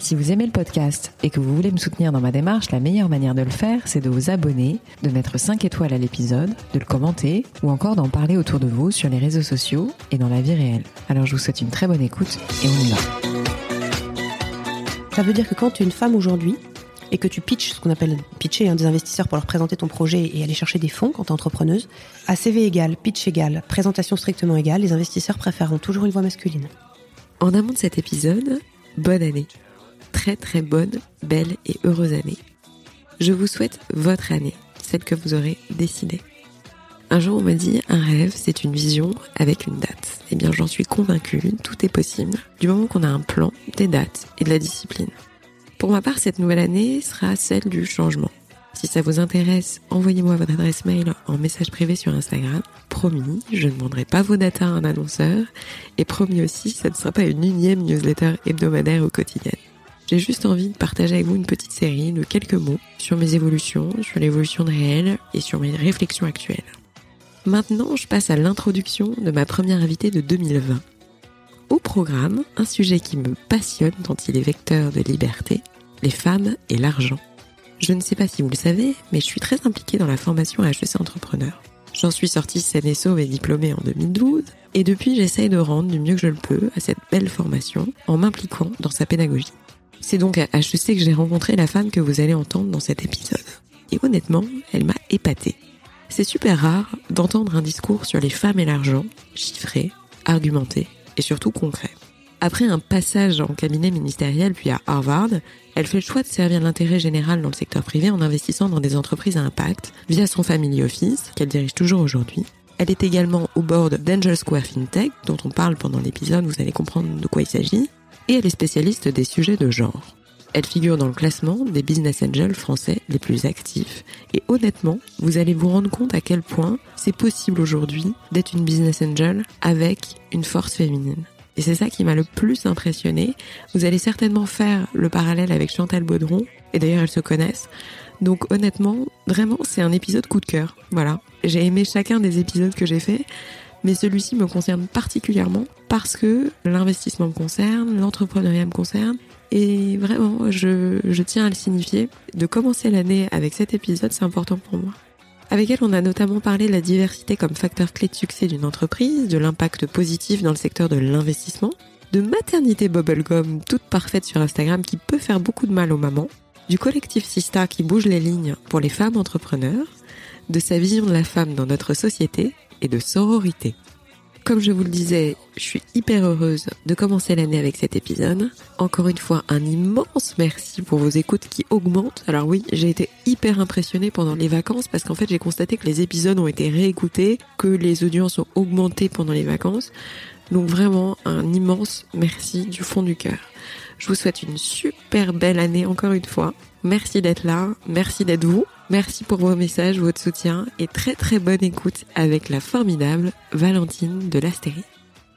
Si vous aimez le podcast et que vous voulez me soutenir dans ma démarche, la meilleure manière de le faire, c'est de vous abonner, de mettre 5 étoiles à l'épisode, de le commenter ou encore d'en parler autour de vous sur les réseaux sociaux et dans la vie réelle. Alors je vous souhaite une très bonne écoute et on y va. Ça veut dire que quand tu es une femme aujourd'hui et que tu pitches, ce qu'on appelle pitcher hein, des investisseurs pour leur présenter ton projet et aller chercher des fonds quand tu es entrepreneuse, à CV égal, pitch égal, présentation strictement égale, les investisseurs préféreront toujours une voix masculine. En amont de cet épisode, bonne année très très bonne, belle et heureuse année. Je vous souhaite votre année, celle que vous aurez décidée. Un jour on m'a dit un rêve c'est une vision avec une date. Eh bien j'en suis convaincue, tout est possible du moment qu'on a un plan, des dates et de la discipline. Pour ma part cette nouvelle année sera celle du changement. Si ça vous intéresse, envoyez-moi votre adresse mail en message privé sur Instagram. Promis, je ne demanderai pas vos datas à un annonceur. Et promis aussi, ça ne sera pas une unième newsletter hebdomadaire ou quotidienne. J'ai juste envie de partager avec vous une petite série de quelques mots sur mes évolutions, sur l'évolution de réel et sur mes réflexions actuelles. Maintenant, je passe à l'introduction de ma première invitée de 2020. Au programme, un sujet qui me passionne tant il est vecteur de liberté, les femmes et l'argent. Je ne sais pas si vous le savez, mais je suis très impliquée dans la formation à HEC Entrepreneur. J'en suis sortie saine et sauve et diplômée en 2012, et depuis j'essaye de rendre du mieux que je le peux à cette belle formation en m'impliquant dans sa pédagogie. C'est donc à HEC que j'ai rencontré la femme que vous allez entendre dans cet épisode. Et honnêtement, elle m'a épatée. C'est super rare d'entendre un discours sur les femmes et l'argent, chiffré, argumenté et surtout concret. Après un passage en cabinet ministériel puis à Harvard, elle fait le choix de servir l'intérêt général dans le secteur privé en investissant dans des entreprises à impact via son family office qu'elle dirige toujours aujourd'hui. Elle est également au board d'Angel Square FinTech dont on parle pendant l'épisode, vous allez comprendre de quoi il s'agit et elle est spécialiste des sujets de genre. Elle figure dans le classement des business angels français les plus actifs. Et honnêtement, vous allez vous rendre compte à quel point c'est possible aujourd'hui d'être une business angel avec une force féminine. Et c'est ça qui m'a le plus impressionné. Vous allez certainement faire le parallèle avec Chantal Baudron. Et d'ailleurs, elles se connaissent. Donc honnêtement, vraiment, c'est un épisode coup de cœur. Voilà. J'ai aimé chacun des épisodes que j'ai fait mais celui-ci me concerne particulièrement parce que l'investissement me concerne, l'entrepreneuriat me concerne, et vraiment, je, tiens à le signifier. De commencer l'année avec cet épisode, c'est important pour moi. Avec elle, on a notamment parlé de la diversité comme facteur clé de succès d'une entreprise, de l'impact positif dans le secteur de l'investissement, de maternité bubblegum toute parfaite sur Instagram qui peut faire beaucoup de mal aux mamans, du collectif Sista qui bouge les lignes pour les femmes entrepreneurs, de sa vision de la femme dans notre société et de sororité. Comme je vous le disais, je suis hyper heureuse de commencer l'année avec cet épisode. Encore une fois, un immense merci pour vos écoutes qui augmentent. Alors oui, j'ai été hyper impressionnée pendant les vacances parce qu'en fait j'ai constaté que les épisodes ont été réécoutés, que les audiences ont augmenté pendant les vacances. Donc vraiment un immense merci du fond du cœur. Je vous souhaite une super belle année encore une fois. Merci d'être là, merci d'être vous. Merci pour vos messages, votre soutien et très très bonne écoute avec la formidable Valentine de l'Astérie.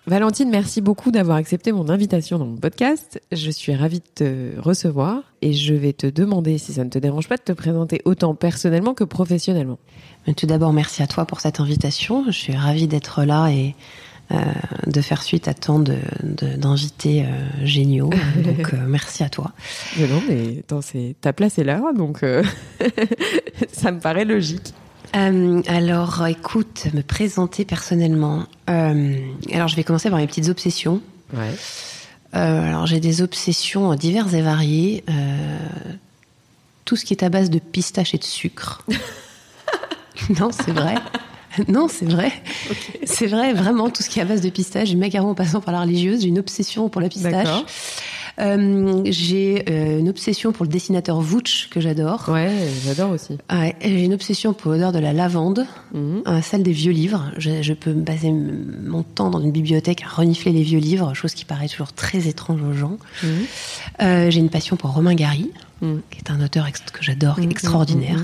Valentine, merci beaucoup d'avoir accepté mon invitation dans mon podcast. Je suis ravie de te recevoir et je vais te demander, si ça ne te dérange pas, de te présenter autant personnellement que professionnellement. tout d'abord, merci à toi pour cette invitation. Je suis ravie d'être là et euh, de faire suite à tant d'invités de, euh, géniaux. Donc, euh, merci à toi. Mais non, mais attends, ta place est là, donc ça me paraît logique. alors, écoute, me présenter personnellement. alors, je vais commencer par mes petites obsessions. Ouais. alors, j'ai des obsessions diverses et variées. tout ce qui est à base de pistache et de sucre. non, c'est vrai. non, c'est vrai. C'est vrai, vraiment, tout ce qui est à base de pistache, du macaron en passant par la religieuse, j'ai une obsession pour la pistache. Euh, j'ai euh, une obsession pour le dessinateur Vouch que j'adore. Ouais, j'adore aussi. Ouais, j'ai une obsession pour l'odeur de la lavande, mhm. celle des vieux livres. Je, peux baser mon temps dans une bibliothèque à renifler les vieux livres, chose qui paraît toujours très étrange aux gens. Mhm. Euh, j'ai une passion pour Romain Gary, mhm. qui est un auteur que j'adore, extraordinaire.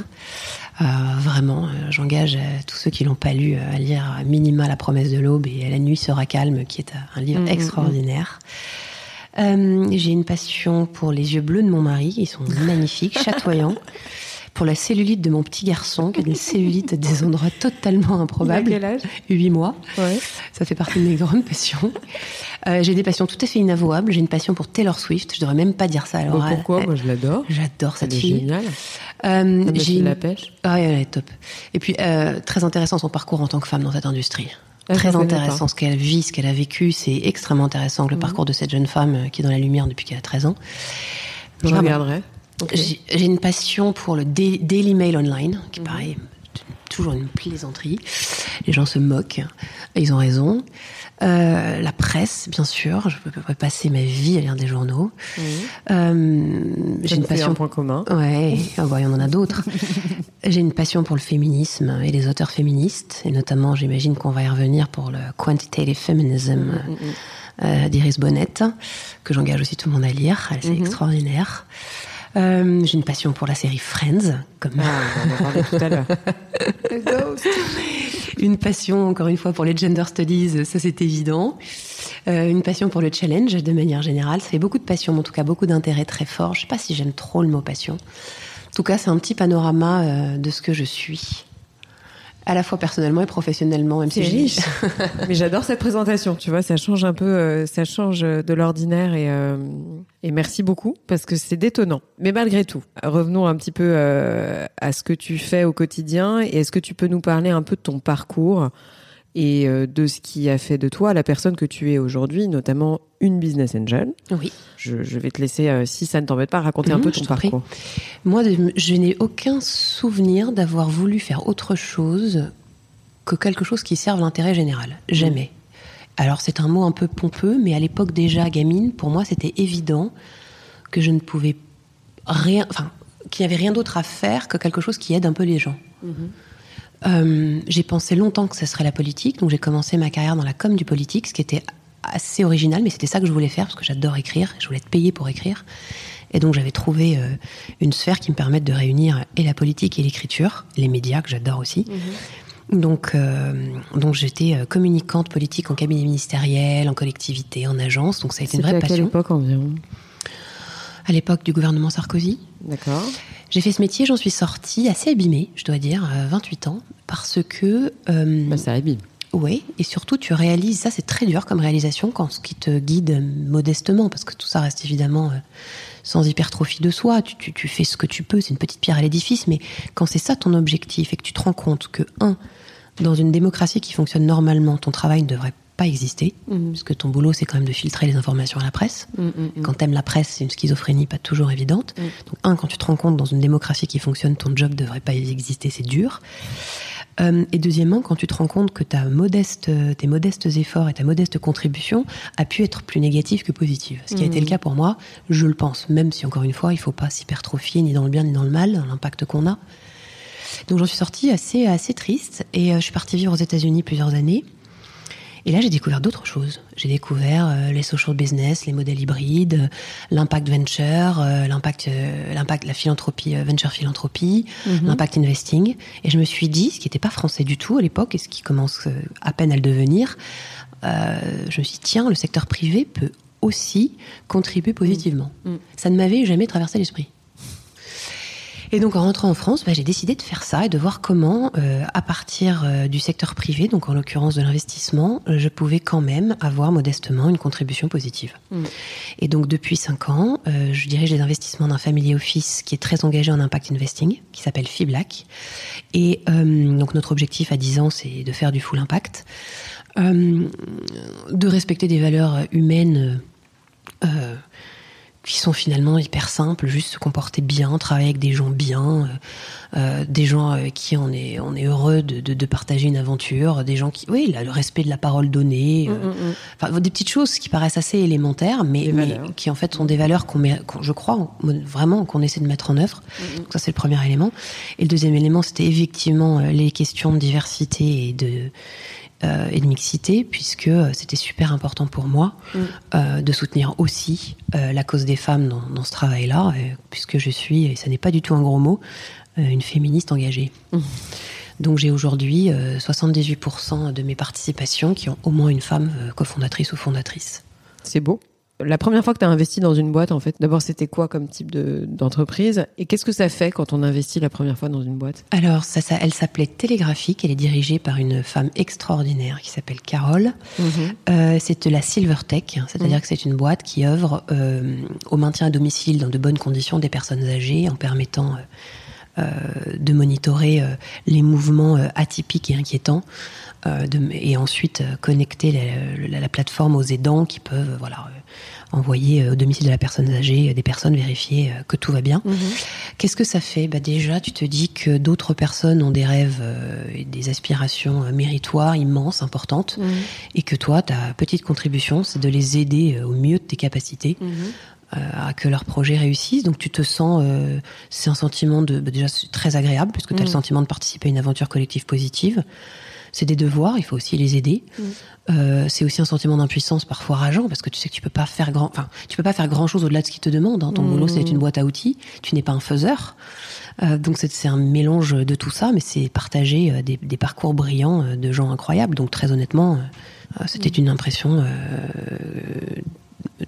Vraiment, j'engage tous ceux qui l'ont pas lu à lire minima La promesse de l'aube et La nuit sera calme, qui est un livre mm, mm, mm. extraordinaire. J'ai une passion pour les yeux bleus de mon mari, ils sont magnifiques, chatoyants pour la cellulite de mon petit garçon, qui a des cellulites des endroits totalement improbables. Il a quel âge? 8 mois. Ouais. Ça fait partie de mes grandes passions. Euh, j'ai des passions tout à fait inavouables. J'ai une passion pour Taylor Swift. Je devrais même pas dire ça. Alors, pourquoi? Moi, je l'adore. J'adore cette elle fille. Est géniale. Euh, j'ai la pêche. Ah, elle est top. Et puis euh, très intéressant son parcours en tant que femme dans cette industrie. Ah, très intéressant ce qu'elle vit, ce qu'elle a vécu. C'est extrêmement intéressant le mhm. parcours de cette jeune femme euh, qui est dans la lumière depuis qu'elle a 13 ans. Je regarderai. J'ai une passion pour le Daily Mail Online, qui mhm. paraît toujours une plaisanterie. Les gens se moquent, et ils ont raison. Euh, la presse, bien sûr. Je peux passer ma vie à lire des journaux. Euh, j'ai une passion. Un point commun. Ouais, ah y en a d'autres. j'ai une passion pour le féminisme et les auteurs féministes, et notamment, j'imagine qu'on va y revenir pour le quantitative feminism. Mhm, euh, d'Iris Bonnet, que j'engage aussi tout le monde à lire. C'est extraordinaire. Euh, j'ai une passion pour la série Friends, comme ah, on en parlait tout à l'heure. une passion, encore une fois, pour les gender studies, ça c'est évident. Euh, une passion pour le challenge, de manière générale. Ça fait beaucoup de passion, mais en tout cas beaucoup d'intérêt très fort. Je sais pas si j'aime trop le mot passion. En tout cas, c'est un petit panorama euh, de ce que je suis à la fois personnellement et professionnellement, même si riche. Mais j'adore cette présentation. Tu vois, ça change un peu, euh, ça change de l'ordinaire et, euh, et merci beaucoup parce que c'est détonnant. Mais malgré tout, revenons un petit peu euh, à ce que tu fais au quotidien et est-ce que tu peux nous parler un peu de ton parcours? Et euh, de ce qui a fait de toi la personne que tu es aujourd'hui, notamment une business angel. Oui. Je, vais te laisser, euh, si ça ne t'embête pas, raconter un peu ton parcours. Moi, je n'ai aucun souvenir d'avoir voulu faire autre chose que quelque chose qui serve l'intérêt général. Jamais. Alors c'est un mot un peu pompeux, mais à l'époque déjà gamine, pour moi c'était évident que je ne pouvais rien, enfin qu'il n'y avait rien d'autre à faire que quelque chose qui aide un peu les gens. Mhm. Euh, j'ai pensé longtemps que ce serait la politique, donc j'ai commencé ma carrière dans la com du politique, ce qui était assez original, mais c'était ça que je voulais faire parce que j'adore écrire, je voulais être payée pour écrire. Et donc j'avais trouvé euh, une sphère qui me permette de réunir et la politique et l'écriture, les médias que j'adore aussi. Mhm. Donc, euh, donc j'étais communicante politique en cabinet ministériel, en collectivité, en agence. Donc ça a été une vraie passion. À quelle époque environ? À l'époque du gouvernement Sarkozy. D'accord. J'ai fait ce métier, j'en suis sortie assez abîmée, je dois dire, à 28 ans, parce que... Euh, bah, ça abîme. Oui, et surtout tu réalises, ça c'est très dur comme réalisation quand ce qui te guide modestement, parce que tout ça reste évidemment euh, sans hypertrophie de soi, tu, tu, tu, fais ce que tu peux, c'est une petite pierre à l'édifice, mais quand c'est ça ton objectif et que tu te rends compte que, un, dans une démocratie qui fonctionne normalement, ton travail ne devrait pas exister, mm. parce que ton boulot, c'est quand même de filtrer les informations à la presse. Mm, mm, quand t'aimes la presse, c'est une schizophrénie pas toujours évidente. Donc, un, quand tu te rends compte dans une démocratie qui fonctionne, ton job devrait pas exister, c'est dur. Euh, et deuxièmement, quand tu te rends compte que ta modeste, tes modestes efforts et ta modeste contribution a pu être plus négative que positive. Ce qui a été le cas pour moi, je le pense, même si encore une fois, il faut pas s'hypertrophier ni dans le bien ni dans le mal, l'impact qu'on a. Donc j'en suis sortie assez, assez triste et euh, je suis partie vivre aux États-Unis plusieurs années. Et là, j'ai découvert d'autres choses. J'ai découvert euh, les social business, les modèles hybrides, euh, l'impact venture, euh, l'impact, l'impact, la philanthropie, venture philanthropie, mhm. l'impact investing. Et je me suis dit, ce qui n'était pas français du tout à l'époque et ce qui commence à peine à le devenir, je me suis dit, tiens, le secteur privé peut aussi contribuer positivement. Mm. Mm. Ça ne m'avait jamais traversé l'esprit. Et donc en rentrant en France, bah, j'ai décidé de faire ça et de voir comment, euh, à partir euh, du secteur privé, donc en l'occurrence de l'investissement, euh, je pouvais quand même avoir modestement une contribution positive. Mm. Et donc depuis cinq ans, je dirige les investissements d'un family office qui est très engagé en impact investing, qui s'appelle Fiblac. Et donc notre objectif à 10 ans, c'est de faire du full impact, de respecter des valeurs humaines qui sont finalement hyper simples, juste se comporter bien, travailler avec des gens bien, euh, euh des gens avec qui on est on est heureux de, de, de, partager une aventure, des gens qui oui le respect de la parole donnée, euh, mm, mm, mm. enfin des petites choses qui paraissent assez élémentaires, mais, mais qui en fait sont des valeurs qu'on met, je crois vraiment qu'on essaie de mettre en œuvre. Donc ça c'est le premier élément. Et le deuxième élément c'était effectivement euh, les questions de diversité et de et de mixité, puisque c'était super important pour moi mm. de soutenir aussi la cause des femmes dans, dans ce travail-là, puisque je suis, et ça n'est pas du tout un gros mot, une féministe engagée. Mm. Donc j'ai aujourd'hui 78% de mes participations qui ont au moins une femme cofondatrice ou fondatrice. C'est beau. La première fois que tu as investi dans une boîte, en fait, d'abord, c'était quoi comme type d'entreprise? Et qu'est-ce que ça fait quand on investit la première fois dans une boîte? Alors, ça, ça, elle s'appelait Télégraphique. Elle est dirigée par une femme extraordinaire qui s'appelle Carole. Mhm. Euh, c'est de la Silver Tech, hein, c'est-à-dire mhm. que c'est une boîte qui œuvre euh, au maintien à domicile dans de bonnes conditions des personnes âgées en permettant euh, de monitorer les mouvements atypiques et inquiétants. et ensuite connecter la, la, plateforme aux aidants qui peuvent voilà envoyer euh, au domicile de la personne âgée des personnes vérifier euh, que tout va bien. Mhm. Qu'est-ce que ça fait? Bah Déjà, tu te dis que d'autres personnes ont des rêves euh, et des aspirations méritoires, immenses, importantes, mhm. et que toi, ta petite contribution, c'est de les aider au mieux de tes capacités. Mhm. à que leur projet réussisse. Donc tu te sens, c'est un sentiment de bah, déjà très agréable puisque tu as le sentiment de participer à une aventure collective positive c'est des devoirs, il faut aussi les aider. Mm. Euh, c'est aussi un sentiment d'impuissance parfois rageant parce que tu sais que tu peux pas faire grand, enfin, tu peux pas faire grand chose au-delà de ce qu'ils te demandent. Hein. Ton boulot, c'est une boîte à outils. Tu n'es pas un faiseur. Euh, donc c'est un mélange de tout ça, mais c'est partager euh, des, parcours brillants de gens incroyables. Donc très honnêtement, c'était mm. une impression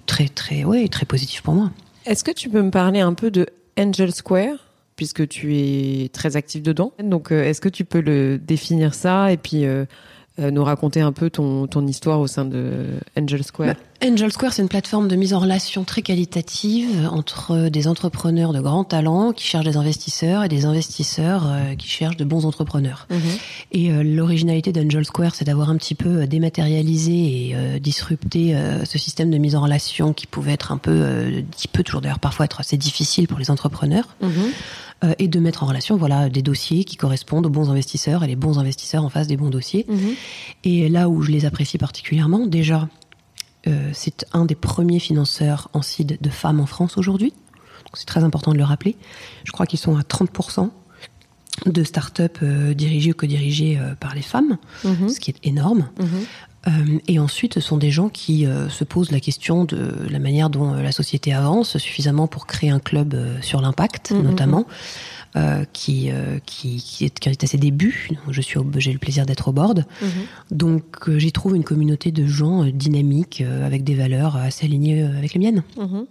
très très ouais très positive pour moi. Est-ce que tu peux me parler un peu de Angel Square? Puisque tu es très actif dedans. Donc, euh, est-ce que tu peux le définir ça et puis euh, euh, nous raconter un peu ton, histoire au sein de Angel Square? Bah, Angel Square, c'est une plateforme de mise en relation très qualitative entre des entrepreneurs de grands talents qui cherchent des investisseurs et des investisseurs euh, qui cherchent de bons entrepreneurs. Mhm. Et euh, l'originalité d'Angel Square, c'est d'avoir un petit peu dématérialisé et disrupté ce système de mise en relation qui pouvait être un peu, qui peut toujours d'ailleurs parfois être assez difficile pour les entrepreneurs. Mhm. et de mettre en relation voilà des dossiers qui correspondent aux bons investisseurs et les bons investisseurs en face des bons dossiers. Mhm. Et là où je les apprécie particulièrement, déjà, euh, c'est un des premiers financeurs en CID de femmes en France aujourd'hui. C'est très important de le rappeler. Je crois qu'ils sont à 30% de start-up euh, dirigées ou co-dirigées euh, par les femmes, mhm. ce qui est énorme. Mhm. et ensuite, ce sont des gens qui se posent la question de la manière dont la société avance suffisamment pour créer un club sur l'impact, mhm, notamment. Euh, qui, euh, qui, qui, est, qui, est, à ses débuts. Je suis, j'ai le plaisir d'être au board. Mhm. Donc, euh, j'y trouve une communauté de gens dynamiques, avec des valeurs assez alignées avec les miennes. Mhm.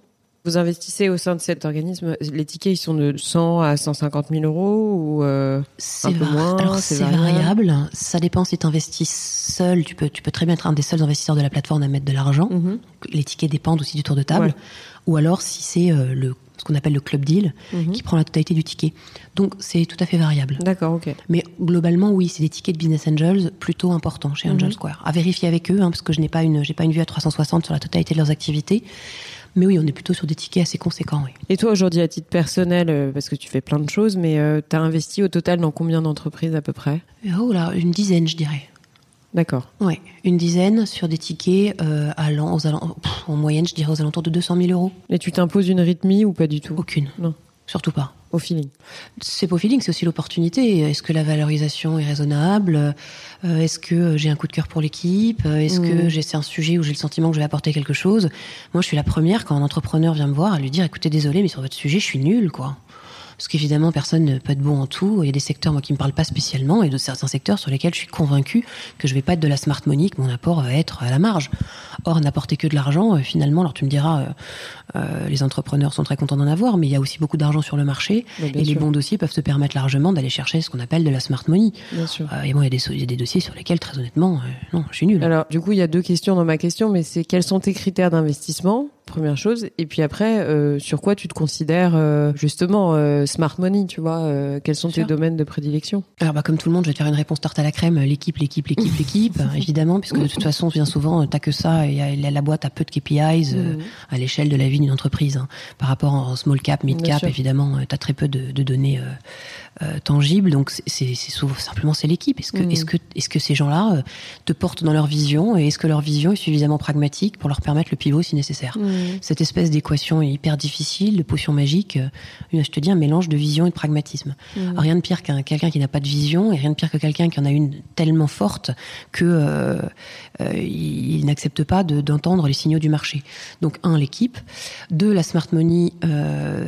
Vous investissez au sein de cet organisme, les tickets ils sont de 100 à 150 000 euros ou c'est un peu moins Alors c'est variable. Ça dépend si tu investis seul. Tu peux, tu peux très bien être un des seuls investisseurs de la plateforme à mettre de l'argent. Mhm. Les tickets dépendent aussi du tour de table. Ou alors si c'est le ce qu'on appelle le club deal, mhm. qui prend la totalité du ticket. Donc c'est tout à fait variable. D'accord, ok. Mais globalement, oui, c'est des tickets de business angels plutôt importants chez Angel mhm. Square. À vérifier avec eux, hein, parce que je n'ai pas une, j'ai pas une vue à 360 sur la totalité de leurs activités. Mais oui, on est plutôt sur des tickets assez conséquents. Oui. Et toi, aujourd'hui, à titre personnel, euh, parce que tu fais plein de choses, mais euh, tu as investi au total dans combien d'entreprises à peu près? Oh là, une dizaine, je dirais. D'accord. Oui, une dizaine sur des tickets euh, allant aux en moyenne, je dirais aux alentours de 200 000 euros. Et tu t'imposes une rythmie ou pas du tout? Aucune. Non. Surtout pas. Au feeling. C'est pas au feeling, c'est aussi l'opportunité. Est-ce que la valorisation est raisonnable? Euh, Est-ce que j'ai un coup de cœur pour l'équipe? Est-ce que mmh. c'est un sujet où j'ai le sentiment que je vais apporter quelque chose? Moi, je suis la première quand un entrepreneur vient me voir à lui dire "Écoutez, désolé, mais sur votre sujet, je suis nul, quoi." Parce qu'évidemment, personne ne peut être bon en tout. Il y a des secteurs, moi, qui me parlent pas spécialement, et de certains secteurs sur lesquels je suis convaincue que je vais pas être de la smart money, que mon apport va être à la marge. Or, n'apporter que de l'argent, euh, finalement, alors tu me diras, euh, euh, les entrepreneurs sont très contents d'en avoir, mais il y a aussi beaucoup d'argent sur le marché, et les bons dossiers peuvent se permettre largement d'aller chercher ce qu'on appelle de la smart money. Bien sûr. et moi, il y, a des, dossiers sur lesquels, très honnêtement, non, je suis nul. Alors, du coup, il y a deux questions dans ma question, mais c'est quels sont tes critères d'investissement? Première chose. Et puis après, euh, sur quoi tu te considères euh, justement euh, smart money, tu vois Quels sont tes domaines de prédilection? Alors bah comme tout le monde, je vais te faire une réponse tarte à la crème. L'équipe, l'équipe, l'équipe, l'équipe, évidemment, puisque de toute façon, bien souvent, t'as que ça. Et la boîte a peu de KPIs mmh. à l'échelle de la vie d'une entreprise. Hein. Par rapport en small cap, mid cap, évidemment, t'as très peu de, de données euh, tangible. Donc c'est simplement c'est l'équipe. Est-ce que, mm. est-ce que est-ce que ces gens-là euh, te portent dans leur vision et est-ce que leur vision est suffisamment pragmatique pour leur permettre le pivot si nécessaire mm. cette espèce d'équation hyper difficile, de potion magique. je te dis un mélange de vision et de pragmatisme. rien de pire qu'un quelqu'un qui n'a pas de vision et rien de pire que quelqu'un qui en a une tellement forte que il, n'accepte pas d'entendre les signaux du marché. Donc un, l'équipe. Deux, la smart money.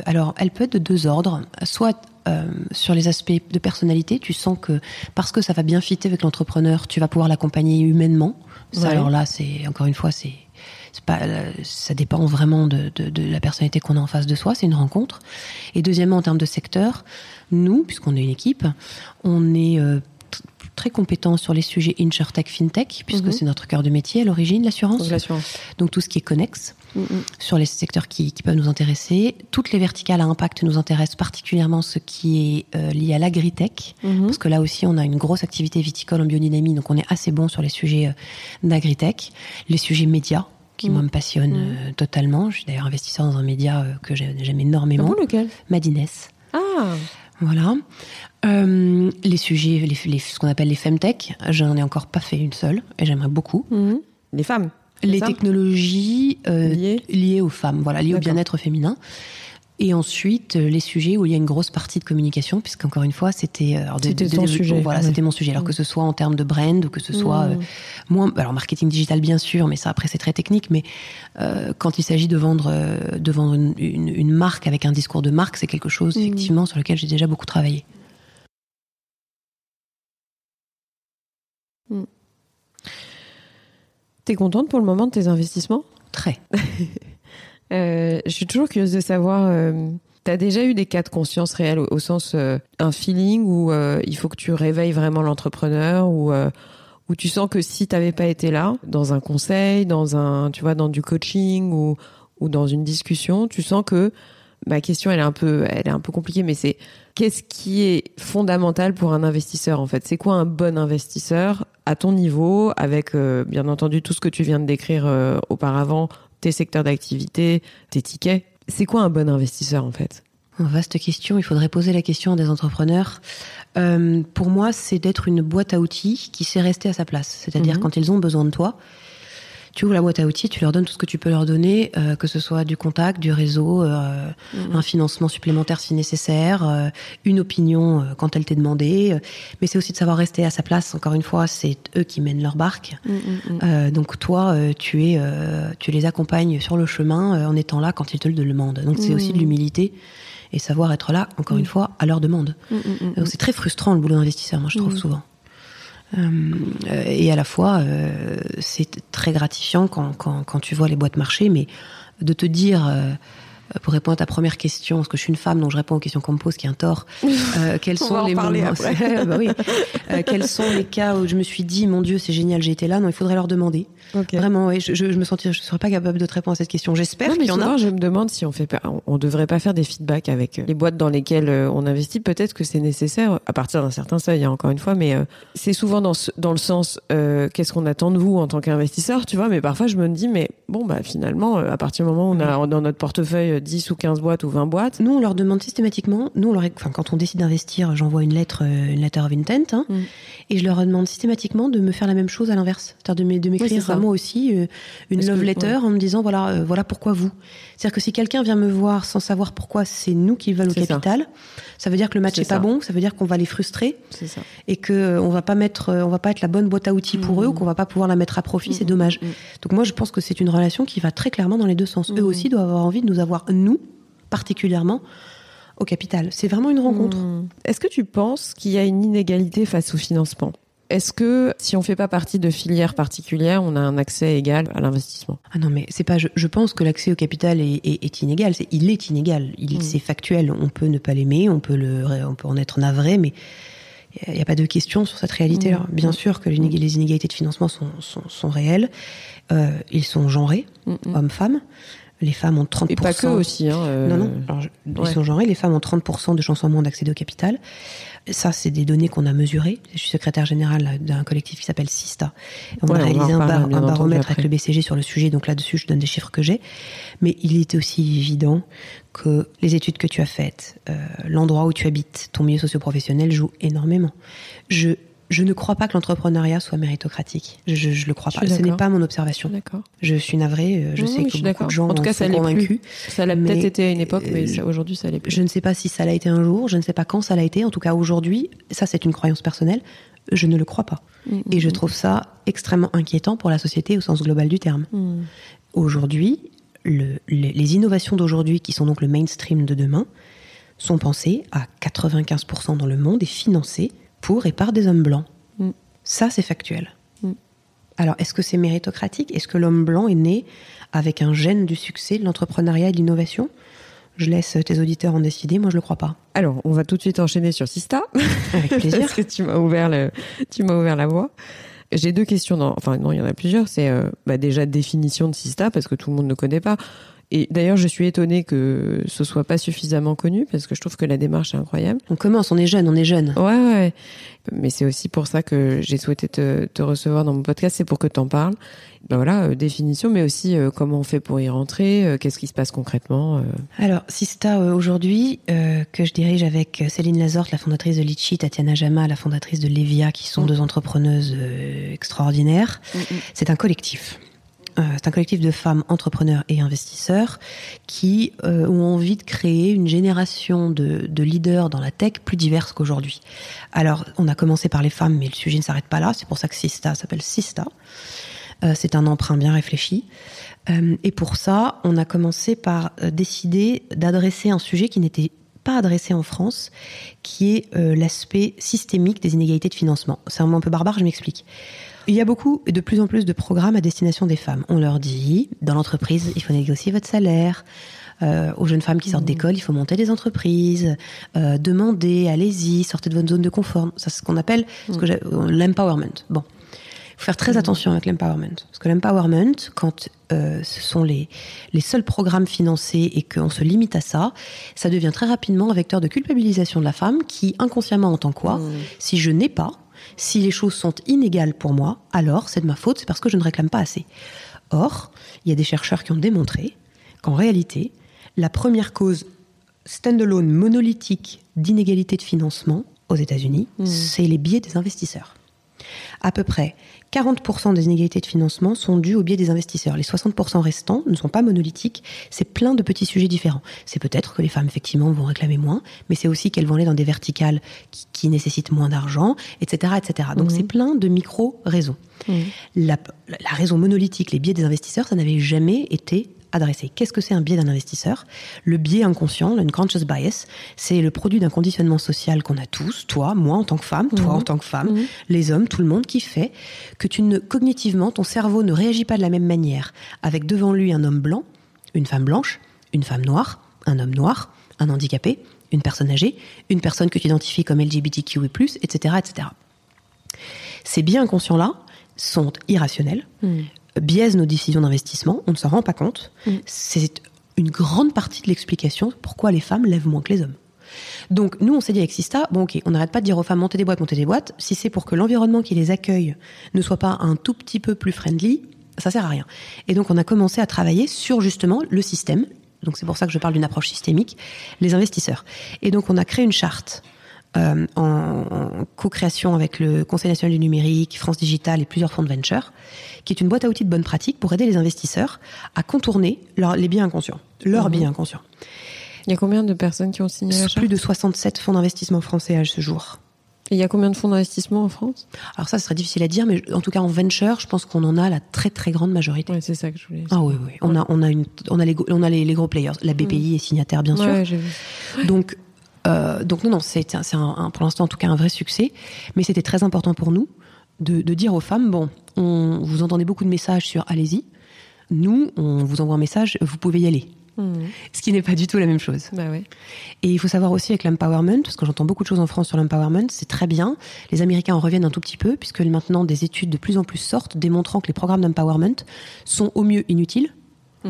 alors, elle peut être de deux ordres. Soit euh, sur les aspects de personnalité, tu sens que parce que ça va bien fitter avec l'entrepreneur, tu vas pouvoir l'accompagner humainement. Ça, alors là, c'est encore une fois, c'est pas, euh, ça dépend vraiment de, de, de la personnalité qu'on a en face de soi. C'est une rencontre. Et deuxièmement, en termes de secteur, nous, puisqu'on est une équipe, on est euh, très compétent sur les sujets InsurTech, FinTech, puisque mhm. c'est notre cœur de métier à l'origine, l'assurance. Donc tout ce qui est connexe, sur les secteurs qui, peuvent nous intéresser. Toutes les verticales à impact nous intéressent particulièrement ce qui est euh, lié à l'agritech, mhm. parce que là aussi on a une grosse activité viticole en biodynamie, donc on est assez bon sur les sujets euh, d'agritech. Les sujets médias, qui moi me passionnent euh, totalement. Je suis d'ailleurs investisseur dans un média que j'aime énormément. Ah lequel? Madines. Ah voilà. Euh, les sujets, les, ce qu'on appelle les femtech, j'en ai encore pas fait une seule et j'aimerais beaucoup. Les femmes? Les technologies euh, liées. aux femmes, voilà, liées au bien-être féminin. Et ensuite, euh, les sujets où il y a une grosse partie de communication, puisqu'encore une fois, c'était euh, c'était ton sujet. Voilà, c'était mon sujet. Alors que ce soit en termes de brand ou que ce soit euh, moins, alors marketing digital bien sûr, mais ça après c'est très technique. Mais euh, quand il s'agit de vendre, de vendre une, une, une, marque avec un discours de marque, c'est quelque chose effectivement sur lequel j'ai déjà beaucoup travaillé. T'es contente pour le moment de tes investissements? Très. Euh, je suis toujours curieuse de savoir, euh, tu as déjà eu des cas de conscience réels au, sens euh, un feeling où il faut que tu réveilles vraiment l'entrepreneur ou où tu sens que si tu n'avais pas été là dans un conseil, dans un tu vois dans du coaching ou ou dans une discussion, tu sens que ma question elle est un peu elle est un peu compliquée mais c'est qu'est-ce qui est fondamental pour un investisseur en fait? C'est quoi un bon investisseur? À ton niveau avec bien entendu tout ce que tu viens de décrire auparavant tes secteurs d'activité, tes tickets. C'est quoi un bon investisseur en fait? Vaste question, il faudrait poser la question à des entrepreneurs. Euh, pour moi, c'est d'être une boîte à outils qui sait rester à sa place. C'est-à-dire mhm. quand ils ont besoin de toi, tu ouvres la boîte à outils, tu leur donnes tout ce que tu peux leur donner, euh, que ce soit du contact, du réseau, euh, mhm. un financement supplémentaire si nécessaire, euh, une opinion quand elle t'est demandée. mais c'est aussi de savoir rester à sa place. Encore une fois, c'est eux qui mènent leur barque. Mhm, donc toi, tu es, tu les accompagnes sur le chemin en étant là quand ils te le demandent. Donc c'est aussi de l'humilité et savoir être là, encore une fois, à leur demande. Donc c'est très frustrant le boulot d'investisseur, moi je trouve souvent. Euh, et à la fois, euh, c'est très gratifiant quand, tu vois les boîtes marcher, mais de te dire euh, pour répondre à ta première question, parce que je suis une femme, donc je réponds aux questions qu'on me pose, qui est un tort. Euh, quels sont les moments bah oui. euh, Quels sont les cas où je me suis dit, mon Dieu, c'est génial, j'ai été là Non, il faudrait leur demander. Vraiment, oui, je, je, me sentirais, je serais pas capable de te répondre à cette question. J'espère qu'il y en a. Je me demande si on fait pas, on, devrait pas faire des feedbacks avec les boîtes dans lesquelles euh, on investit. Peut-être que c'est nécessaire à partir d'un certain seuil, hein, encore une fois, mais euh, c'est souvent dans ce, dans le sens, euh, qu'est-ce qu'on attend de vous en tant qu'investisseur, tu vois Mais parfois, je me dis, mais bon, bah finalement, à partir du moment où on a dans notre portefeuille 10 ou 15 boîtes ou 20 boîtes. Nous, on leur demande systématiquement, nous, on leur, enfin, quand on décide d'investir, j'envoie une lettre, une letter of intent, hein, mm. et je leur demande systématiquement de me faire la même chose à l'inverse. C'est-à-dire de m'écrire à moi aussi une love letter en me disant voilà euh, voilà pourquoi vous. C'est-à-dire que si quelqu'un vient me voir sans savoir pourquoi c'est nous qui veulent au capital, ça. veut dire que le match est, pas bon, ça veut dire qu'on va les frustrer ça. et que euh, on va pas mettre euh, on va pas être la bonne boîte à outils pour eux ou qu'on va pas pouvoir la mettre à profit, c'est mmh, dommage. Mmh, Donc moi je pense que c'est une relation qui va très clairement dans les deux sens. Eux aussi doivent avoir envie de nous avoir nous particulièrement au capital. C'est vraiment une rencontre. Est-ce que tu penses qu'il y a une inégalité face au financement? Est-ce que si on fait pas partie de filières particulières, on a un accès égal à l'investissement? Ah non, mais c'est pas. Je, pense que l'accès au capital est, est, inégal. il est inégal. Il, mm. C'est factuel. On peut ne pas l'aimer, on peut le, on peut en être navré, mais il n'y a pas de question sur cette réalité-là. Mm. Bien sûr que les inégalités de financement sont, sont, sont réelles. Euh, ils sont genrés, mm, hommes-femmes. Les femmes ont 30%. Et pas que aussi. Hein, euh, Non, non. Alors, Ils sont genrés. Les femmes ont 30% de chances en moins d'accéder au capital. Ça, c'est des données qu'on a mesurées. Je suis secrétaire générale d'un collectif qui s'appelle Sista. On a réalisé un, baromètre avec le BCG sur le sujet. Donc là-dessus, je donne des chiffres que j'ai. Mais il est aussi évident que les études que tu as faites, euh, l'endroit où tu habites, ton milieu socio-professionnel joue énormément. Je je ne crois pas que l'entrepreneuriat soit méritocratique. Je, ne le crois pas. Ce n'est pas mon observation. Je suis navrée. Je sais que beaucoup de gens en tout cas, ça sont convaincus. Ça l'a peut-être été à une époque, mais aujourd'hui, ça l'est plus. Je ne sais pas si ça l'a été un jour. Je ne sais pas quand ça l'a été. En tout cas, aujourd'hui, ça, c'est une croyance personnelle. Je ne le crois pas. Mm, Et je mm, trouve ça extrêmement inquiétant pour la société au sens global du terme. Mm. Aujourd'hui, le, les innovations d'aujourd'hui, qui sont donc le mainstream de demain, sont pensées à 95% dans le monde et financées pour et par des hommes blancs. Mm. Ça, c'est factuel. Mm. Alors, est-ce que c'est méritocratique? Est-ce que l'homme blanc est né avec un gène du succès, de l'entrepreneuriat et de l'innovation? Je laisse tes auditeurs en décider, moi je le crois pas. Alors, on va tout de suite enchaîner sur Sista. Avec plaisir. Parce que tu m'as ouvert, le, tu m'as ouvert la voie. J'ai deux questions, dans, enfin non, il y en a plusieurs. C'est euh, bah, déjà définition de Sista, parce que tout le monde ne connaît pas. Et d'ailleurs, je suis étonnée que ce soit pas suffisamment connu parce que je trouve que la démarche est incroyable. On commence, on est jeune, on est jeune. Ouais, ouais. Mais c'est aussi pour ça que j'ai souhaité te, te, recevoir dans mon podcast, c'est pour que tu en parles. Ben voilà, euh, définition, mais aussi euh, comment on fait pour y rentrer, euh, qu'est-ce qui se passe concrètement. Alors, Sista aujourd'hui, que je dirige avec Céline Lazorte, la fondatrice de Litchi, Tatiana Jama, la fondatrice de Levia, qui sont mm. deux entrepreneuses extraordinaires, mm, mm. c'est un collectif. Euh, c'est un collectif de femmes entrepreneurs et investisseurs qui euh, ont envie de créer une génération de, de leaders dans la tech plus diverse qu'aujourd'hui. Alors, on a commencé par les femmes, mais le sujet ne s'arrête pas là. C'est pour ça que Sista s'appelle Sista. Euh, c'est un emprunt bien réfléchi. et pour ça, on a commencé par décider d'adresser un sujet qui n'était pas adressé en France, qui est l'aspect systémique des inégalités de financement. C'est un mot un peu barbare, je m'explique. Il y a beaucoup et de plus en plus de programmes à destination des femmes. On leur dit, dans l'entreprise, il faut négocier votre salaire. Euh, aux jeunes femmes qui sortent mmh. d'école, il faut monter des entreprises, euh, demander, allez-y, sortez de votre zone de confort. Ça, c'est ce qu'on appelle mmh. l'empowerment. Bon, il faut faire très mmh. attention avec l'empowerment. Parce que l'empowerment, quand euh, ce sont les, les seuls programmes financés et qu'on se limite à ça, ça devient très rapidement un vecteur de culpabilisation de la femme qui, inconsciemment, entend quoi? Si je n'ai pas, si les choses sont inégales pour moi, alors c'est de ma faute, c'est parce que je ne réclame pas assez. Or, il y a des chercheurs qui ont démontré qu'en réalité, la première cause standalone monolithique d'inégalité de financement aux États-Unis, mmh. c'est les biais des investisseurs. À peu près 40% des inégalités de financement sont dues au biais des investisseurs. Les 60% restants ne sont pas monolithiques. C'est plein de petits sujets différents. C'est peut-être que les femmes, effectivement, vont réclamer moins, mais c'est aussi qu'elles vont aller dans des verticales qui, nécessitent moins d'argent, etc., etc. Donc, mmh. c'est plein de micro-raisons. Mmh. La, la raison monolithique, les biais des investisseurs, ça n'avait jamais été adresser. Qu'est-ce que c'est un biais d'un investisseur? Le biais inconscient, une conscious bias, c'est le produit d'un conditionnement social qu'on a tous, toi, moi en tant que femme, toi mhm. en tant que femme, mhm. les hommes, tout le monde, qui fait que tu ne, cognitivement, ton cerveau ne réagit pas de la même manière avec devant lui un homme blanc, une femme blanche, une femme noire, un homme noir, un handicapé, une personne âgée, une personne que tu identifies comme LGBTQ+, etc., etc. Ces biais inconscients-là sont irrationnels, mhm biaise nos décisions d'investissement, on ne s'en rend pas compte. Mm. C'est une grande partie de l'explication pourquoi les femmes lèvent moins que les hommes. Donc nous, on s'est dit avec Sista, bon ok, on n'arrête pas de dire aux femmes montez des boîtes, montez des boîtes. Si c'est pour que l'environnement qui les accueille ne soit pas un tout petit peu plus friendly, ça sert à rien. Et donc on a commencé à travailler sur justement le système. Donc c'est pour ça que je parle d'une approche systémique, les investisseurs. Et donc on a créé une charte euh, en, co-création avec le Conseil national du numérique, France Digital et plusieurs fonds de venture, qui est une boîte à outils de bonne pratique pour aider les investisseurs à contourner les biens inconscients, leurs mhm. biens inconscients. Il y a combien de personnes qui ont signé la Plus de 67 fonds d'investissement français à ce jour. Et il y a combien de fonds d'investissement en France? Alors ça, ce serait difficile à dire, mais en tout cas en venture, je pense qu'on en a la très très grande majorité. Oui, c'est ça que je voulais. Dire. Ah oui, oui. On a on a une on a les on a les, gros players. La BPI mhm. est signataire bien sûr. Ouais, vu. Donc euh, donc non, non, c'est pour l'instant en tout cas un vrai succès. Mais c'était très important pour nous de, dire aux femmes bon, on, vous entendez beaucoup de messages sur allez-y. Nous, on vous envoie un message, vous pouvez y aller. Hmm. Ce qui n'est pas du tout la même chose. Bah Et il faut savoir aussi avec l'empowerment, parce que j'entends beaucoup de choses en France sur l'empowerment, c'est très bien. Les Américains en reviennent un tout petit peu, puisque maintenant des études de plus en plus sortent démontrant que les programmes d'empowerment sont au mieux inutiles,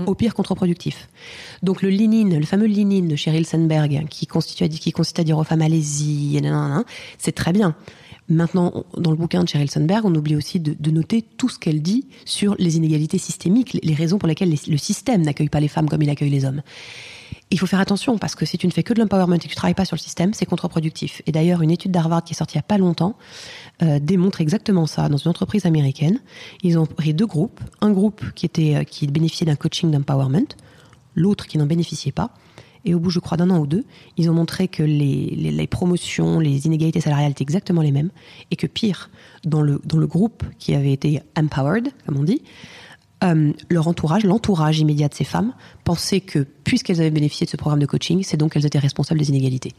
Au pire contre-productif. Donc le lean le fameux lean de Sheryl Sandberg, qui constitue, qui consiste à dire aux femmes allez-y, c'est très bien. Maintenant, dans le bouquin de Sheryl Sandberg, on oublie aussi de, noter tout ce qu'elle dit sur les inégalités systémiques, les raisons pour lesquelles le système n'accueille pas les femmes comme il accueille les hommes. Il faut faire attention parce que si tu ne fais que de l'empowerment et que tu travailles pas sur le système, c'est contre-productif. Et d'ailleurs, une étude d'Harvard qui est sortie il y a pas longtemps euh, démontre exactement ça. Dans une entreprise américaine, ils ont pris deux groupes. Un groupe qui était euh, qui bénéficiait d'un coaching d'empowerment, l'autre qui n'en bénéficiait pas. Et au bout, je crois, d'un an ou deux, ils ont montré que les, les, promotions, les inégalités salariales étaient exactement les mêmes. Et que pire, dans le, dans le groupe qui avait été empowered, comme on dit, euh, leur entourage, l'entourage immédiat de ces femmes, pensait que puisqu'elles avaient bénéficié de ce programme de coaching, c'est donc qu'elles étaient responsables des inégalités.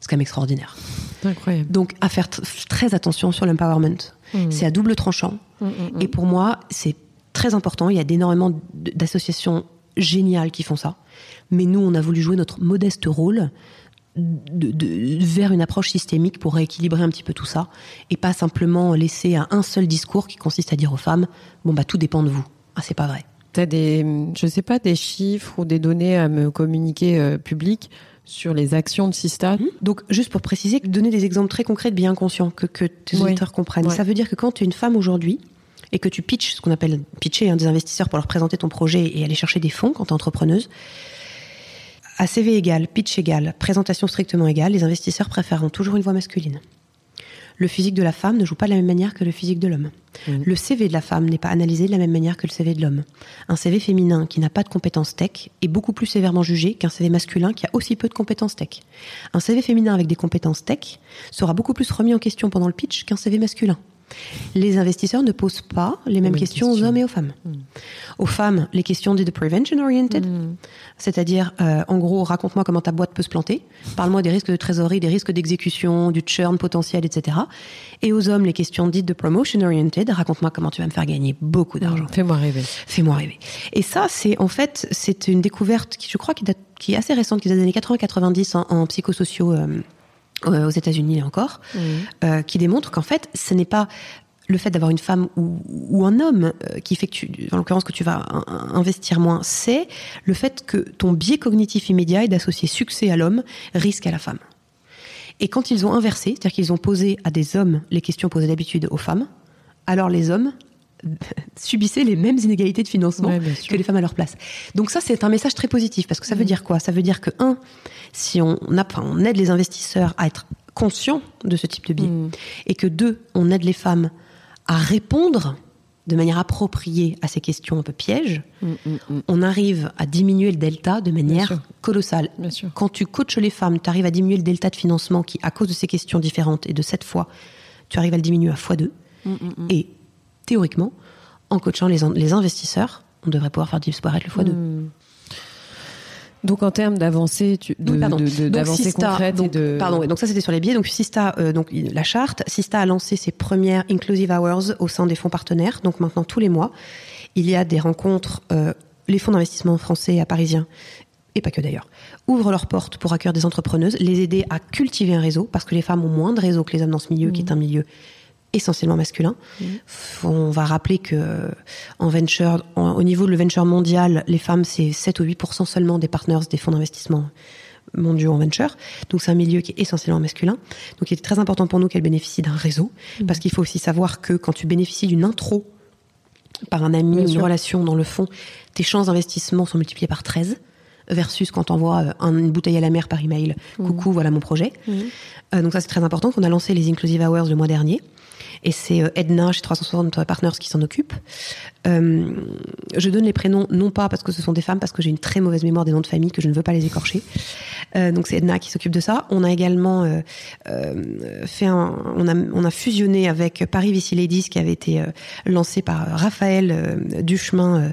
C'est quand même extraordinaire. Incroyable. Donc, à faire très attention sur l'empowerment. Mmh. C'est à double tranchant. Mmh, mmh, et pour moi, c'est très important. Il y a énormément d'associations géniales qui font ça. Mais nous, on a voulu jouer notre modeste rôle de, vers une approche systémique pour rééquilibrer un petit peu tout ça et pas simplement laisser à un seul discours qui consiste à dire aux femmes bon bah tout dépend de vous. Ah c'est pas vrai. T'as des je sais pas des chiffres ou des données à me communiquer euh, public sur les actions de Sista. Mmh. Donc, juste pour préciser, donner des exemples très concrets de bien conscients que, que tes auditeurs comprennent. Ça veut dire que quand tu es une femme aujourd'hui et que tu pitches, ce qu'on appelle pitcher hein, des investisseurs pour leur présenter ton projet et aller chercher des fonds quand tu es entrepreneuse, à CV égal, pitch égal, présentation strictement égale, les investisseurs préféreront toujours une voix masculine. Le physique de la femme ne joue pas de la même manière que le physique de l'homme. Mmh. Le CV de la femme n'est pas analysé de la même manière que le CV de l'homme. Un CV féminin qui n'a pas de compétences tech est beaucoup plus sévèrement jugé qu'un CV masculin qui a aussi peu de compétences tech. Un CV féminin avec des compétences tech sera beaucoup plus remis en question pendant le pitch qu'un CV masculin. Les investisseurs ne posent pas les mêmes questions, aux hommes et aux femmes. Hmm. Aux femmes, les questions dites prevention oriented, hmm. c'est-à-dire, euh, en gros, raconte-moi comment ta boîte peut se planter, parle-moi des risques de trésorerie, des risques d'exécution, du churn potentiel, etc. Et aux hommes, les questions dites de promotion oriented, raconte-moi comment tu vas me faire gagner beaucoup d'argent. Hmm. Fais-moi rêver. Fais-moi rêver. Et ça, c'est en fait, c'est une découverte qui, je crois, qui, date, qui est assez récente, qui date des années 80-90 en, en psychosociaux. Euh, aux États-Unis encore, mmh. euh, qui démontre qu'en fait, ce n'est pas le fait d'avoir une femme ou, un homme euh, qui fait que tu, en l'occurrence que tu vas investir moins, c'est le fait que ton biais cognitif immédiat est d'associer succès à l'homme, risque à la femme. Et quand ils ont inversé, c'est-à-dire qu'ils ont posé à des hommes les questions posées d'habitude aux femmes, alors les hommes subissaient les mêmes inégalités de financement que les femmes à leur place. Donc ça, c'est un message très positif parce que ça veut mmh. dire quoi? Ça veut dire que un, si on, on aide les investisseurs à être conscients de ce type de biais, mmh. et que deux, on aide les femmes à répondre de manière appropriée à ces questions un peu pièges, mmh, on arrive à diminuer le delta de manière colossale. Quand tu coaches les femmes, tu arrives à diminuer le delta de financement qui, à cause de ces questions différentes et de cette fois, tu arrives à le diminuer à x2. Et théoriquement, en coachant les, les investisseurs, on devrait pouvoir faire disparaître le x2. Hmm. Donc en termes d'avancée, d'avancée concrète donc, de... pardon, donc ça c'était sur les biais. Donc Sista, euh, donc la charte, Sista a lancé ses premières inclusive hours au sein des fonds partenaires. Donc maintenant tous les mois, il y a des rencontres. Euh, les fonds d'investissement français et parisiens et pas que d'ailleurs, ouvrent leurs portes pour accueillir des entrepreneuses, les aider à cultiver un réseau, parce que les femmes ont moins de réseau que les hommes dans ce milieu, qui est un milieu essentiellement masculin. Mmh. On va rappeler que en venture, au niveau de le venture mondial, les femmes, c'est 7 ou 8% seulement des partners des fonds d'investissement mondiaux en venture. Donc c'est un milieu qui est essentiellement masculin. Donc il est très important pour nous qu'elle bénéficie d'un réseau, mmh. parce qu'il faut aussi savoir que quand tu bénéficies d'une intro par un ami ou une relation dans le fond, tes chances d'investissement sont multipliées par 13 versus quand on voit euh, une bouteille à la mer par email. Mmh. Coucou, voilà mon projet. Euh, donc ça c'est très important. qu'on a lancé les Inclusive Hours le mois dernier. Et c'est euh, Edna chez 360 Partners qui s'en occupe. Euh, je donne les prénoms non pas parce que ce sont des femmes, parce que j'ai une très mauvaise mémoire des noms de famille que je ne veux pas les écorcher. Euh, donc c'est Edna qui s'occupe de ça. On a également fait on a, on a fusionné avec Paris Vici Ladies qui avait été lancé par Raphaël Duchemin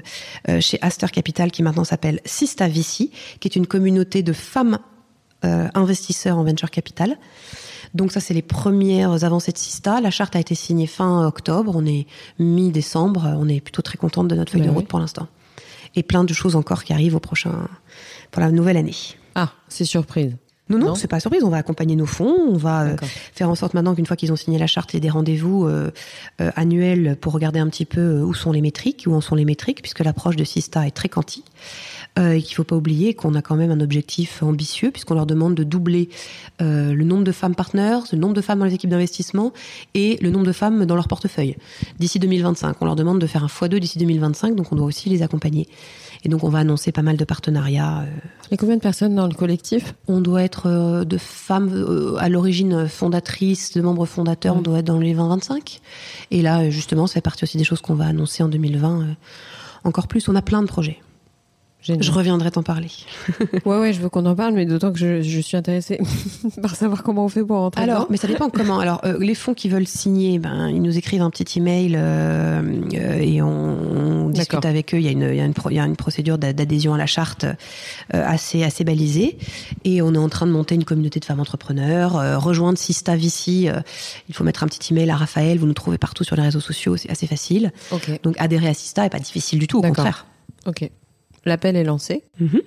chez Aster Capital qui maintenant s'appelle Sista Vici, qui est une communauté de femmes investisseurs en venture capital. Donc ça, c'est les premières avancées de Sista. La charte a été signée fin octobre. On est mi-décembre. On est plutôt très contente de notre feuille de route pour l'instant. Et plein de choses encore qui arrivent au prochain, pour la nouvelle année. Ah, c'est surprise. Non, non, c'est pas surprise. On va accompagner nos fonds. On va euh, faire en sorte maintenant qu'une fois qu'ils ont signé la charte, il y ait des rendez-vous euh, euh, annuels pour regarder un petit peu où sont les métriques, où en sont les métriques, puisque l'approche de Sista est très quanti. Et qu'il faut pas oublier qu'on a quand même un objectif ambitieux, puisqu'on leur demande de doubler le nombre de femmes partners, le nombre de femmes dans les équipes d'investissement et le nombre de femmes dans leur portefeuille d'ici 2025. On leur demande de faire un x2 d'ici 2025, donc on doit aussi les accompagner. Et donc, on va annoncer pas mal de partenariats. Et combien de personnes dans le collectif? On doit être de femmes à l'origine fondatrices, de membres fondateurs, on doit être dans les 20-25. Et là, justement, ça fait partie aussi des choses qu'on va annoncer en 2020. Encore plus, on a plein de projets. Je reviendrai t'en parler. ouais, ouais, je veux qu'on en parle, mais d'autant que je, suis intéressée par savoir comment on fait pour rentrer. Alors, mais ça dépend comment. Alors, euh, les fonds qui veulent signer, ben, ils nous écrivent un petit email euh, euh, et on, discute avec eux. Il y a une, il y a une, il y a une procédure d'adhésion à la charte assez, assez balisée. Et on est en train de monter une communauté de femmes entrepreneurs. rejoindre Sista Vici, il faut mettre un petit email à Raphaël. Vous nous trouvez partout sur les réseaux sociaux, c'est assez facile. Donc, adhérer à Sista est pas difficile du tout, au contraire. Ok. L'appel est lancé. Mhm.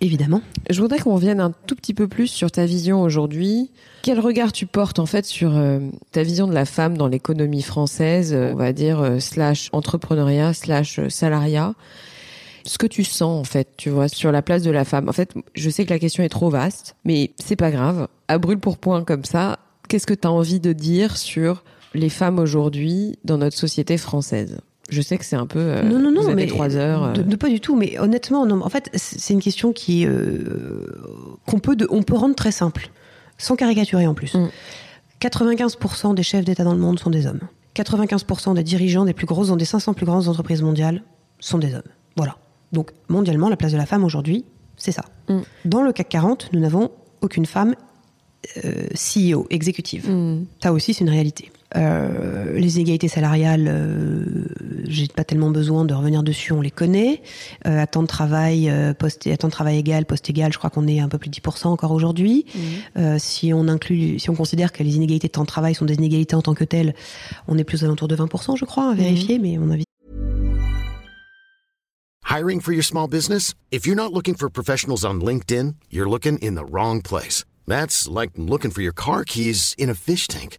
Évidemment. Je voudrais qu'on revienne un tout petit peu plus sur ta vision aujourd'hui. Quel regard tu portes en fait sur euh, ta vision de la femme dans l'économie française, euh, on va dire euh, slash entrepreneuriat slash salariat? Ce que tu sens en fait, tu vois, sur la place de la femme. En fait, je sais que la question est trop vaste, mais c'est pas grave. À brûle pour point comme ça, qu'est-ce que tu as envie de dire sur les femmes aujourd'hui dans notre société française? Je sais que c'est un peu. Euh, non, non, non, mais trois heures. Euh. De, pas du tout. Mais honnêtement, non. En fait, c'est une question qui euh, qu'on peut, de, on peut rendre très simple, sans caricaturer en plus. 95% mm. des chefs d'État dans le monde sont des hommes. 95% des dirigeants des plus grosses, des 500 plus grandes entreprises mondiales sont des hommes. Voilà. Donc mondialement, la place de la femme aujourd'hui, c'est ça. Mm. Dans le CAC 40, nous n'avons aucune femme CEO, exécutive. Mm. Ça aussi, c'est une réalité. Euh, les inégalités salariales, euh, j'ai pas tellement besoin de revenir dessus, on les connaît. Euh, à temps de travail, euh, poste, à temps de travail égal, poste égal, je crois qu'on est un peu plus de 10% encore aujourd'hui. Mmh. Euh, si on inclut, si on considère que les inégalités de temps de travail sont des inégalités en tant que telles, on est plus alentour de 20%, je crois, à vérifier, mmh. mais mon avis. Hiring for your small business? If you're not looking for professionals on LinkedIn, you're looking in the wrong place. That's like looking for your car keys in a fish tank.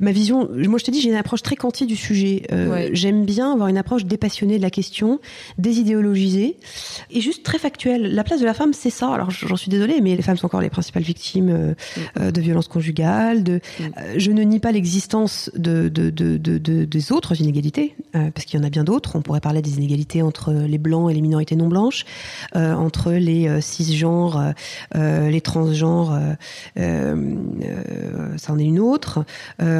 Ma vision, moi je te dis, j'ai une approche très quanti du sujet. Euh, j'aime bien avoir une approche dépassionnée de la question, désidéologisée et juste très factuelle. La place de la femme, c'est ça. Alors j'en suis désolée, mais les femmes sont encore les principales victimes euh, mm. euh, de violences conjugales. De, mm. je ne nie pas l'existence de, de, de, de, des autres inégalités, parce qu'il y en a bien d'autres. On pourrait parler des inégalités entre les blancs et les minorités non blanches, entre les cisgenres, les transgenres. ça en est une autre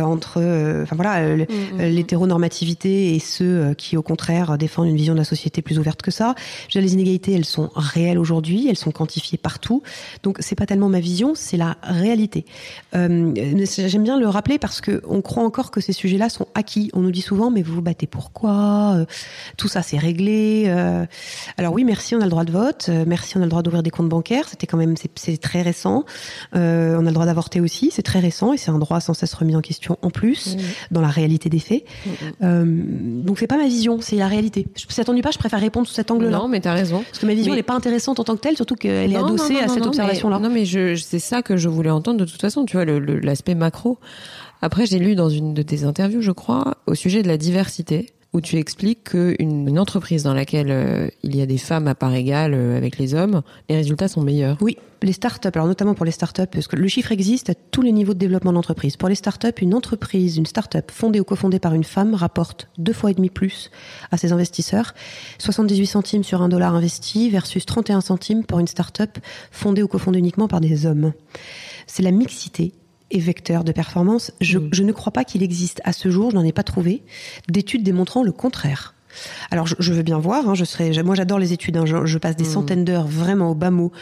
entre, euh, enfin voilà, euh, mm, mm, mm. l'hétéronormativité et ceux euh, qui, au contraire, défendent une vision de la société plus ouverte que ça. les inégalités, elles sont réelles aujourd'hui, elles sont quantifiées partout. Donc, c'est pas tellement ma vision, c'est la réalité. J'aime bien le rappeler parce que on croit encore que ces sujets-là sont acquis. On nous dit souvent, mais vous vous battez pourquoi Tout ça, c'est réglé. alors oui, merci, on a le droit de vote. merci, on a le droit d'ouvrir des comptes bancaires. C'était quand même, c'est très récent. on a le droit d'avorter aussi, c'est très récent et c'est un droit sans cesse remis en question en plus dans la réalité des faits. Euh, donc c'est pas ma vision, c'est la réalité. Je, ça t'ennuie pas, je préfère répondre sous cet angle-là. Non, mais t'as raison. Parce que ma vision, n'est pas intéressante en tant que telle, surtout qu'elle est adossée à cette observation-là. Non, mais je, c'est ça que je voulais entendre de toute façon, tu vois, l'aspect macro. Après, j'ai lu dans une de tes interviews, je crois, au sujet de la diversité où tu expliques qu'une une entreprise dans laquelle euh, il y a des femmes à part égale euh, avec les hommes, les résultats sont meilleurs. Oui, les startups, alors notamment pour les startups, parce que le chiffre existe à tous les niveaux de développement d'entreprise. Pour les startups, une entreprise, une startup fondée ou cofondée par une femme rapporte deux fois et demi plus à ses investisseurs, 78 centimes sur un dollar investi versus 31 centimes pour une startup fondée ou cofondée uniquement par des hommes. C'est la mixité et vecteur de performance. Je, mm. je ne crois pas qu'il existe à ce jour, je n'en ai pas trouvé, d'études démontrant le contraire. Alors je, veux bien voir, hein, je serais, moi j'adore les études, hein, je, passe des mm. centaines d'heures vraiment au bas mot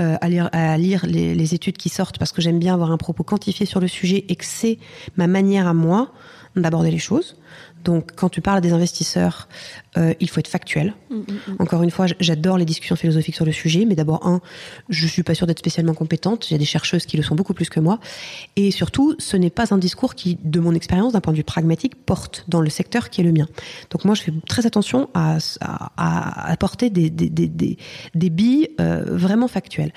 euh, à lire, à lire les, les, études qui sortent parce que j'aime bien avoir un propos quantifié sur le sujet et que c'est ma manière à moi d'aborder les choses. Donc, quand tu parles des investisseurs, euh, il faut être factuel. Mm, mm, mm. Encore une fois, j'adore les discussions philosophiques sur le sujet, mais d'abord, un, je suis pas sûre d'être spécialement compétente. Il y a des chercheuses qui le sont beaucoup plus que moi. Et surtout, ce n'est pas un discours qui, de mon expérience, d'un point de vue pragmatique, porte dans le secteur qui est le mien. Donc, moi, je fais très attention à, à, apporter des, des, des, des, billes euh, vraiment factuelles.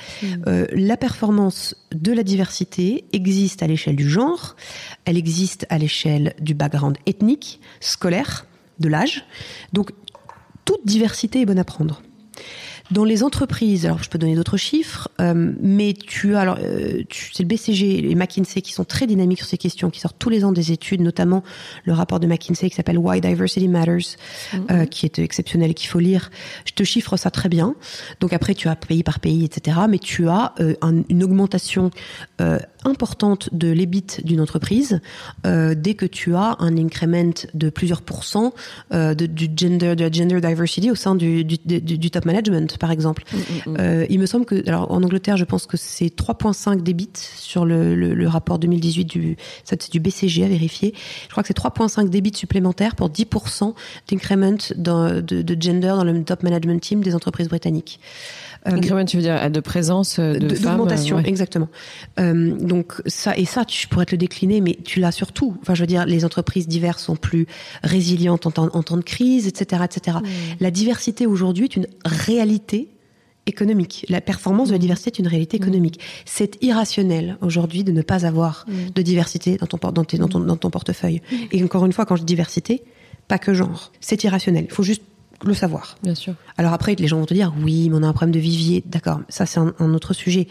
Euh, la performance de la diversité existe à l'échelle du genre, elle existe à l'échelle du background ethnique, scolaire, de l'âge. Donc, toute diversité est bonne à prendre. Dans les entreprises, alors je peux donner d'autres chiffres, euh, mais tu as alors euh, c'est le BCG et McKinsey qui sont très dynamiques sur ces questions, qui sortent tous les ans des études, notamment le rapport de McKinsey qui s'appelle Why Diversity Matters, mhm. euh, qui est exceptionnel et qu'il faut lire. Je te chiffre ça très bien. Donc après tu as pays par pays, etc. Mais tu as une augmentation importante de l'EBIT d'une entreprise dès que tu as un increment de plusieurs pourcents de, du gender, de la gender diversity au sein du, du, du top management par exemple. Mm, mm, mm. Euh, il me semble que, alors en Angleterre, je pense que c'est 3,5 débits sur le, le, rapport 2018 du, c'est du BCG à vérifier. Je crois que c'est 3,5 débits supplémentaires pour 10% d'increment de, de, gender dans le top management team des entreprises britanniques. Euh, increment, tu veux dire de présence euh, de, de femmes D'augmentation, exactement. Euh, donc ça et ça, tu pourrais te le décliner, mais tu l'as surtout. Enfin, je veux dire, les entreprises diverses sont plus résilientes en temps, en temps de crise, etc., etc. La diversité aujourd'hui est une réalité économique. La performance de la diversité est une réalité économique. C'est irrationnel aujourd'hui de ne pas avoir de diversité dans ton, dans, dans, ton, dans ton portefeuille. Et encore une fois, quand je dis diversité, pas que genre. C'est irrationnel. Il faut juste le savoir. Bien sûr. Alors après, les gens vont te dire, oui, mais on a un problème de vivier. D'accord, ça c'est un, autre sujet.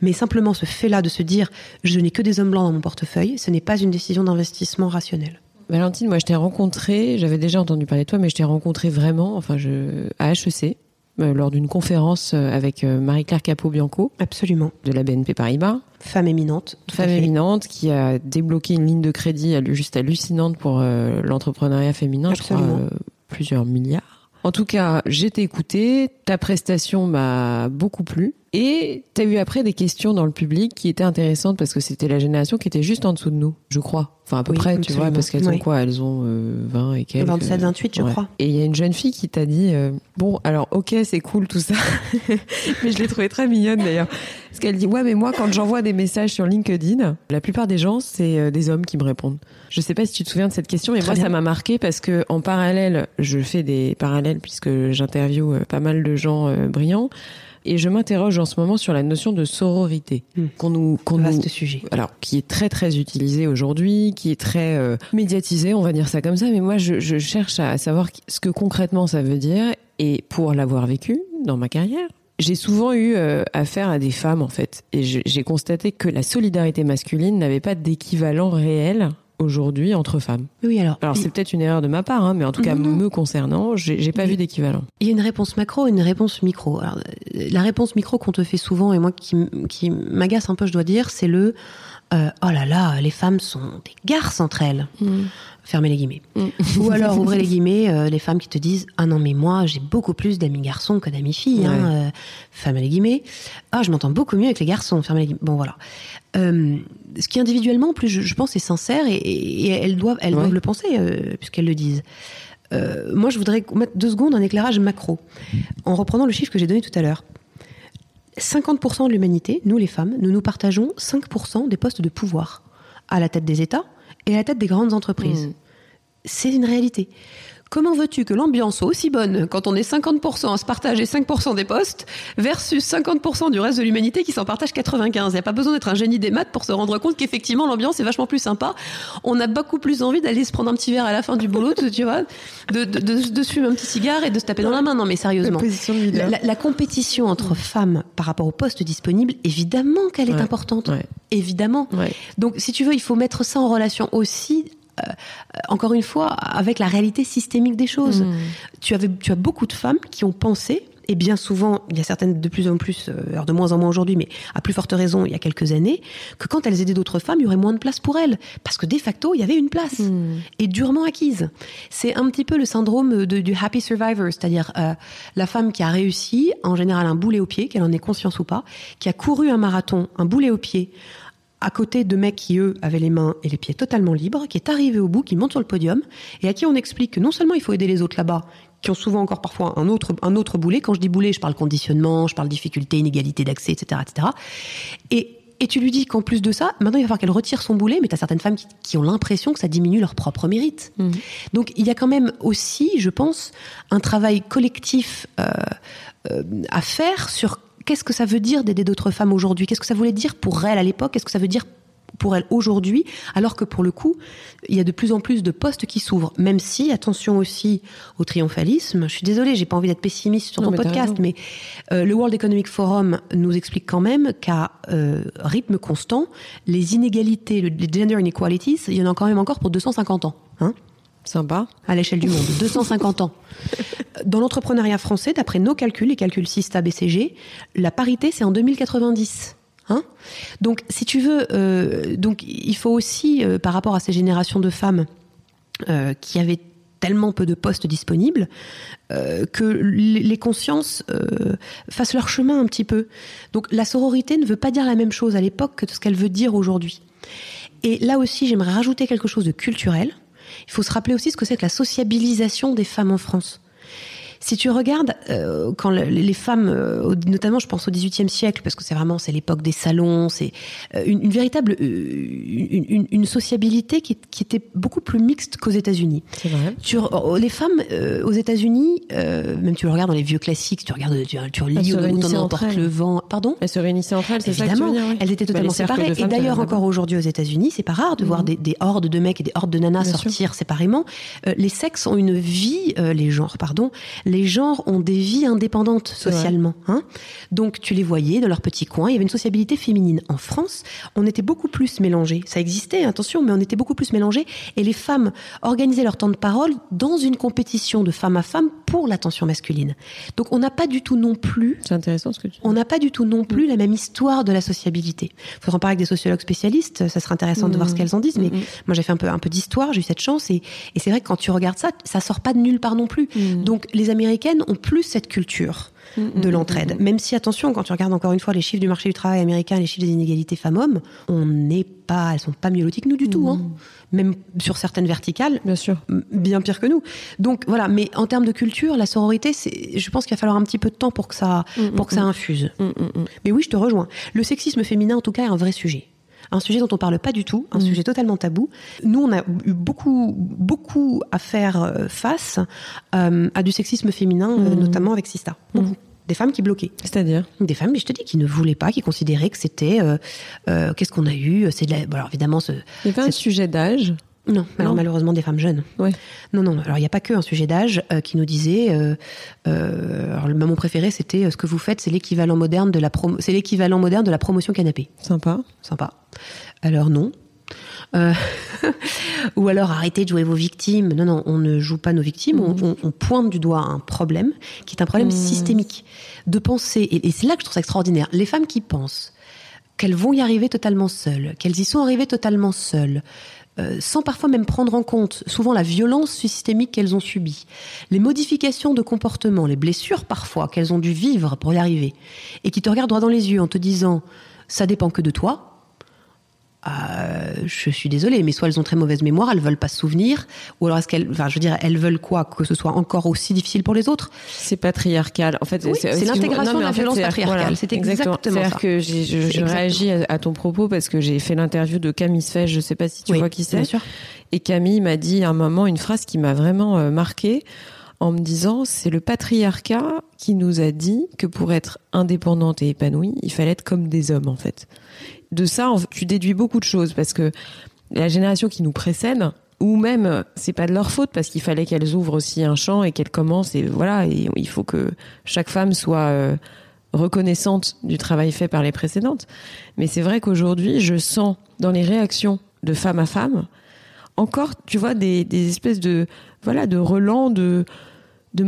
Mais simplement ce fait-là de se dire, je n'ai que des hommes blancs dans mon portefeuille, ce n'est pas une décision d'investissement rationnelle. Valentine, moi je t'ai rencontré, j'avais déjà entendu parler de toi, mais je t'ai rencontré vraiment, enfin, je, à HEC, euh, lors d'une conférence euh, avec euh, Marie-Claire Capot-Bianco. Absolument. De la BNP Paribas. Femme éminente. Femme éminente qui a débloqué une ligne de crédit juste hallucinante pour l'entrepreneuriat féminin. Absolument. Je crois, plusieurs milliards. En tout cas, j'ai écouté, ta prestation m'a beaucoup plu. Et tu as eu après des questions dans le public qui étaient intéressantes parce que c'était la génération qui était juste en dessous de nous, je crois. Enfin, à peu près, tu vois, parce qu'elles ont quoi? Elles ont 20 euh, et quelques. 27, 28, je crois. Et il y a une jeune fille qui t'a dit euh, Bon, alors, ok, c'est cool tout ça. mais je l'ai trouvée très mignonne d'ailleurs. Parce qu'elle dit Ouais, mais moi, quand j'envoie des messages sur LinkedIn, la plupart des gens, c'est euh, des hommes qui me répondent. Je sais pas si tu te souviens de cette question, mais moi, ça m'a marqué parce que en parallèle, je fais des parallèles puisque j'interviewe pas mal de gens brillants. Et je m'interroge en ce moment sur la notion de sororité hmm. qu'on nous, qu'on nous, sujet. Alors, qui est très très utilisé aujourd'hui, qui est très euh, médiatisé, on va dire ça comme ça. Mais moi, je, je cherche à savoir ce que concrètement ça veut dire. Et pour l'avoir vécu dans ma carrière, j'ai souvent eu euh, affaire à des femmes en fait, et j'ai constaté que la solidarité masculine n'avait pas d'équivalent réel aujourd'hui entre femmes. Oui, alors. Alors c'est peut-être une erreur de ma part, hein, mais en tout cas me concernant, j'ai pas vu d'équivalent. Il y a une réponse macro et une réponse micro. Alors, la réponse micro qu'on te fait souvent et moi qui, qui m'agace un peu, je dois dire, c'est le euh, oh là là, les femmes sont des garces entre elles. Mm. Fermez les guillemets. Mm. Ou alors ouvrez les guillemets, euh, les femmes qui te disent ah non mais moi j'ai beaucoup plus d'amis garçons que d'amis filles. Hein, euh, fermez les guillemets. Ah je m'entends beaucoup mieux avec les garçons. Fermez les guillemets. Bon voilà. Ce qui individuellement, plus je, pense, est sincère et, elles doivent, elles doivent le penser puisqu'elles le disent. Moi, je voudrais mettre deux secondes un éclairage macro en reprenant le chiffre que j'ai donné tout à l'heure. 50% de l'humanité, nous les femmes, nous nous partageons 5% des postes de pouvoir à la tête des États et à la tête des grandes entreprises. Mmh. C'est une réalité. Comment veux-tu que l'ambiance soit aussi bonne quand on est 50% à se partager 5% des postes versus 50% du reste de l'humanité qui s'en partage 95 Il n'y a pas besoin d'être un génie des maths pour se rendre compte qu'effectivement l'ambiance est vachement plus sympa. On a beaucoup plus envie d'aller se prendre un petit verre à la fin du boulot, tu vois, de, de, de, se fumer un petit cigare et de se taper dans la main. Non mais sérieusement, la, compétition entre femmes par rapport aux postes disponibles, évidemment qu'elle est importante. Évidemment. Donc si tu veux, il faut mettre ça en relation aussi euh, encore une fois, avec la réalité systémique des choses. Hmm. Tu, avais, tu as beaucoup de femmes qui ont pensé, et bien souvent, il y a certaines de plus en plus, euh, alors de moins en moins aujourd'hui, mais à plus forte raison il y a quelques années, que quand elles aidaient d'autres femmes, il y aurait moins de place pour elles. Parce que de facto, il y avait une place. Hmm. Et durement acquise. C'est un petit peu le syndrome de, du happy survivor, c'est-à-dire euh, la femme qui a réussi, en général un boulet au pied, qu'elle en ait conscience ou pas, qui a couru un marathon, un boulet au pied, à côté de mecs qui, eux, avaient les mains et les pieds totalement libres, qui est arrivé au bout, qui monte sur le podium, et à qui on explique que non seulement il faut aider les autres là-bas, qui ont souvent encore parfois un autre, un autre boulet. Quand je dis boulet, je parle conditionnement, je parle difficulté, inégalité d'accès, etc., etc. Et, et tu lui dis qu'en plus de ça, maintenant il va falloir qu'elle retire son boulet, mais tu as certaines femmes qui, ont l'impression que ça diminue leur propre mérite. Mmh. Donc il y a quand même aussi, je pense, un travail collectif euh, euh, à faire sur qu'est-ce que ça veut dire d'aider d'autres femmes aujourd'hui? Qu'est-ce que ça voulait dire pour elles à l'époque? Qu'est-ce que ça veut dire pour elles aujourd'hui? Alors que pour le coup, il y a de plus en plus de postes qui s'ouvrent. Même si, attention aussi au triomphalisme. Je suis désolée, j'ai pas envie d'être pessimiste sur ton podcast, mais euh, le World Economic Forum nous explique quand même qu'à euh, rythme constant, les inégalités, les gender inequalities, il y en a quand même encore pour 250 ans. Hein Sympa. À l'échelle du monde, 250 ans. Dans l'entrepreneuriat français, d'après nos calculs, les calculs Sista BCG, la parité, c'est en 2090. Hein? Donc, si tu veux, euh, donc il faut aussi, euh, par rapport à ces générations de femmes euh, qui avaient tellement peu de postes disponibles, que les consciences fassent leur chemin un petit peu. Donc, la sororité ne veut pas dire la même chose à l'époque que ce qu'elle veut dire aujourd'hui. Et là aussi, j'aimerais rajouter quelque chose de culturel il faut se rappeler aussi ce que c'est que la sociabilisation des femmes en France. Si tu regardes, euh, quand les femmes, euh, notamment je pense au XVIIIe siècle, parce que c'est vraiment c'est l'époque des salons, c'est euh, une, véritable une, une, sociabilité qui, qui, était beaucoup plus mixte qu'aux États-Unis. C'est vrai. Tu, oh, les femmes aux États-Unis, même tu le regardes dans les vieux classiques, tu regardes, tu, tu lis Autant emporte le vent, pardon. Elles se réunissaient entre elles, c'est ça que tu veux dire, Elles étaient totalement bah, séparées. Et d'ailleurs encore aujourd'hui aux États-Unis, c'est pas rare de voir mhm. des, des, hordes de mecs et des hordes de nanas sortir séparément. les sexes ont une vie, les genres, pardon les genres ont des vies indépendantes socialement. Hein Donc tu les voyais dans leur petit coin, il y avait une sociabilité féminine. En France, on était beaucoup plus mélangés. Ça existait, attention, mais on était beaucoup plus mélangés. Et les femmes organisaient leur temps de parole dans une compétition de femme à femme pour l'attention masculine. Donc on n'a pas du tout non plus... C'est intéressant ce que tu dis. On n'a pas du tout non plus la même histoire de la sociabilité. Il faudra en parler avec des sociologues spécialistes, ça serait intéressant de voir ce mmh. qu'elles en disent. Mais mmh. moi j'ai fait un peu, un peu d'histoire, j'ai eu cette chance. Et, et c'est vrai que quand tu regardes ça, ça sort pas de nulle part non plus. Donc les Américains américaines ont plus cette culture mm, mm, de mm, l'entraide. Même si, attention, quand tu regardes encore une fois les chiffres du marché du travail américain, les chiffres des inégalités femmes-hommes, on n'est pas, elles sont pas mieux loties que nous du tout. Hein. Même sur certaines verticales, bien sûr, bien pire que nous. Donc voilà. Mais en termes de culture, la sororité, c'est, je pense qu'il va falloir un petit peu de temps pour que ça, pour que ça infuse. Mais oui, je te rejoins. Le sexisme féminin, en tout cas, est un vrai sujet un sujet dont on parle pas du tout, un mm. sujet totalement tabou. Nous, on a eu beaucoup, beaucoup à faire euh, face euh, à du sexisme féminin, euh, mm. notamment avec Sista. Mm. Des femmes qui bloquaient. C'est-à-dire Des femmes, mais je te dis, qui ne voulaient pas, qui considéraient que c'était. Qu'est-ce qu'on a eu C'est alors évidemment. Ce, Il y avait un sujet d'âge non, alors malheureusement des femmes jeunes. Ouais. Non, non. Alors il n'y a pas que un sujet d'âge qui nous disait. Euh, alors le moment préféré, c'était ce que vous faites, c'est l'équivalent moderne de la c'est l'équivalent moderne de la promotion canapé. Sympa. Sympa. Alors non. Euh, ou alors arrêtez de jouer vos victimes. Non, non, on ne joue pas nos victimes, on, mhm. pointe du doigt un problème qui est un problème mhm. systémique. De penser, et, c'est là que je trouve ça extraordinaire, les femmes qui pensent qu'elles vont y arriver totalement seules, qu'elles y sont arrivées totalement seules, euh, sans parfois même prendre en compte souvent la violence systémique qu'elles ont subie, les modifications de comportement, les blessures parfois qu'elles ont dû vivre pour y arriver, et qui te regardent droit dans les yeux en te disant ça dépend que de toi, euh, je suis désolée, mais soit elles ont très mauvaise mémoire, elles veulent pas se souvenir, ou alors est-ce qu'elles, enfin, je veux dire, elles veulent quoi Que ce soit encore aussi difficile pour les autres? C'est patriarcal. En fait, c'est l'intégration de la violence patriarcale. c'est exactement, exactement ça. que je, je réagis à, ton propos parce que j'ai fait l'interview de Camille Sfeige, je sais pas si tu vois qui c'est. Et Camille m'a dit à un moment une phrase qui m'a vraiment euh, marquée en me disant c'est le patriarcat qui nous a dit que pour être indépendante et épanouie, il fallait être comme des hommes en fait de ça, tu déduis beaucoup de choses parce que la génération qui nous précède, ou même c'est pas de leur faute parce qu'il fallait qu'elles ouvrent aussi un champ et qu'elles commencent et voilà et il faut que chaque femme soit euh, reconnaissante du travail fait par les précédentes. Mais c'est vrai qu'aujourd'hui, je sens dans les réactions de femme à femme encore, tu vois, des, espèces de voilà de relents de de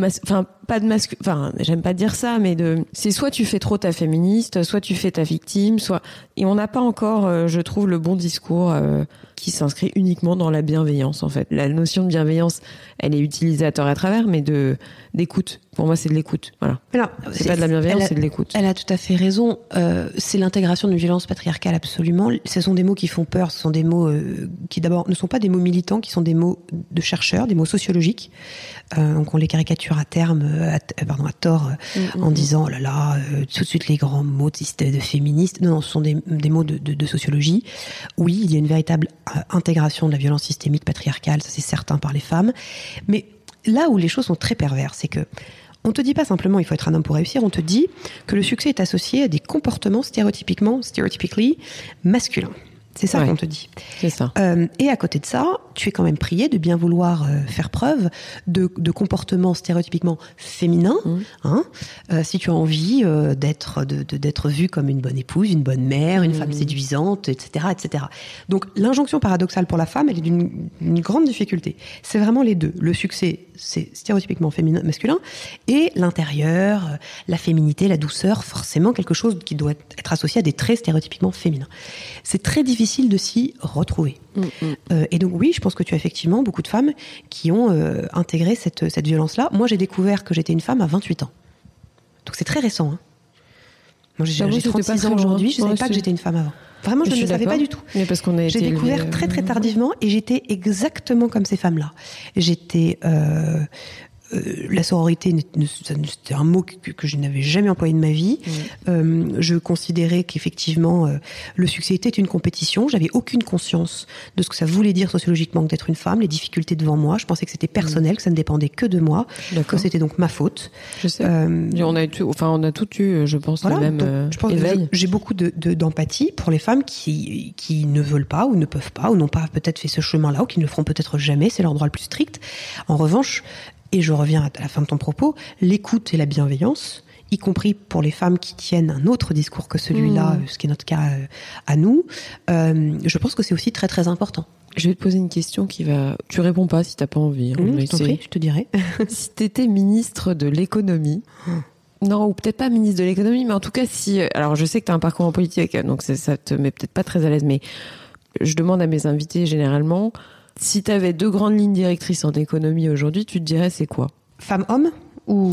pas de masque, enfin, j'aime pas dire ça, mais de, c'est soit tu fais trop ta féministe, soit tu fais ta victime, soit, et on n'a pas encore, euh, je trouve, le bon discours euh, qui s'inscrit uniquement dans la bienveillance, en fait. La notion de bienveillance, elle est utilisée à tort et à travers, mais de, d'écoute. Pour moi, c'est de l'écoute. Voilà. C'est pas de la bienveillance, c'est de l'écoute. Elle a tout à fait raison. Euh, c'est l'intégration d'une violence patriarcale, absolument. Ce sont des mots qui font peur. Ce sont des mots qui, d'abord, ne sont pas des mots militants, qui sont des mots de chercheurs, des mots sociologiques. Donc, on les caricature à terme, à, pardon, à tort, mm, mm, en mm. disant, oh là là, tout de suite les grands mots de, de féministes. Non, non, ce sont des, des mots de, de, de, sociologie. Oui, il y a une véritable intégration de la violence systémique patriarcale, ça c'est certain par les femmes. Mais là où les choses sont très perverses, c'est que on te dit pas simplement il faut être un homme pour réussir, on te dit que le succès est associé à des comportements stéréotypiquement, stereotypically masculins. C'est ça qu'on te dit. C'est ça. Euh, et à côté de ça, tu es quand même prié de bien vouloir euh, faire preuve de, de comportements stéréotypiquement féminins, mmh. hein, euh, si tu as envie d'être de, d'être vue comme une bonne épouse, une bonne mère, une mmh. femme séduisante, etc., etc. Donc l'injonction paradoxale pour la femme, elle est d'une grande difficulté. C'est vraiment les deux. Le succès, c'est stéréotypiquement féminin, masculin, et l'intérieur, la féminité, la douceur, forcément quelque chose qui doit être associé à des traits stéréotypiquement féminins. C'est très difficile de s'y retrouver. Mm, mm. Euh, et donc oui, je pense que tu as effectivement beaucoup de femmes qui ont euh, intégré cette, cette violence-là. Moi, j'ai découvert que j'étais une femme à 28 ans. Donc c'est très récent. Hein. Moi, j'ai 36 ans aujourd'hui, je ne savais pas que j'étais une femme avant. Vraiment, je, ne le savais pas du tout. J'ai découvert très très tardivement et j'étais exactement comme ces femmes-là. J'étais euh, euh, la sororité, c'était un mot que, je n'avais jamais employé de ma vie. Euh, je considérais qu'effectivement, euh, le succès était une compétition. J'avais aucune conscience de ce que ça voulait dire sociologiquement d'être une femme, les difficultés devant moi. Je pensais que c'était personnel, que ça ne dépendait que de moi, que c'était donc ma faute. Je sais. on a eu, enfin, on a tout eu, je pense, le même je pense J'ai beaucoup de, d'empathie pour les femmes qui, qui ne veulent pas ou ne peuvent pas ou n'ont pas peut-être fait ce chemin-là ou qui ne le feront peut-être jamais. C'est leur droit le plus strict. En revanche, et je reviens à la fin de ton propos, l'écoute et la bienveillance, y compris pour les femmes qui tiennent un autre discours que celui-là, mmh. ce qui est notre cas euh, à nous, euh, je pense que c'est aussi très très important. Je vais te poser une question qui va. Tu réponds pas si t'as pas envie. Mmh, je, je te dirai. si t'étais ministre de l'économie. Mmh. Non, ou peut-être pas ministre de l'économie, mais en tout cas, si. Alors, je sais que tu as un parcours en politique, donc ça te met peut-être pas très à l'aise, mais je demande à mes invités généralement si tu avais deux grandes lignes directrices en économie aujourd'hui, tu te dirais c'est quoi? Femme-homme ou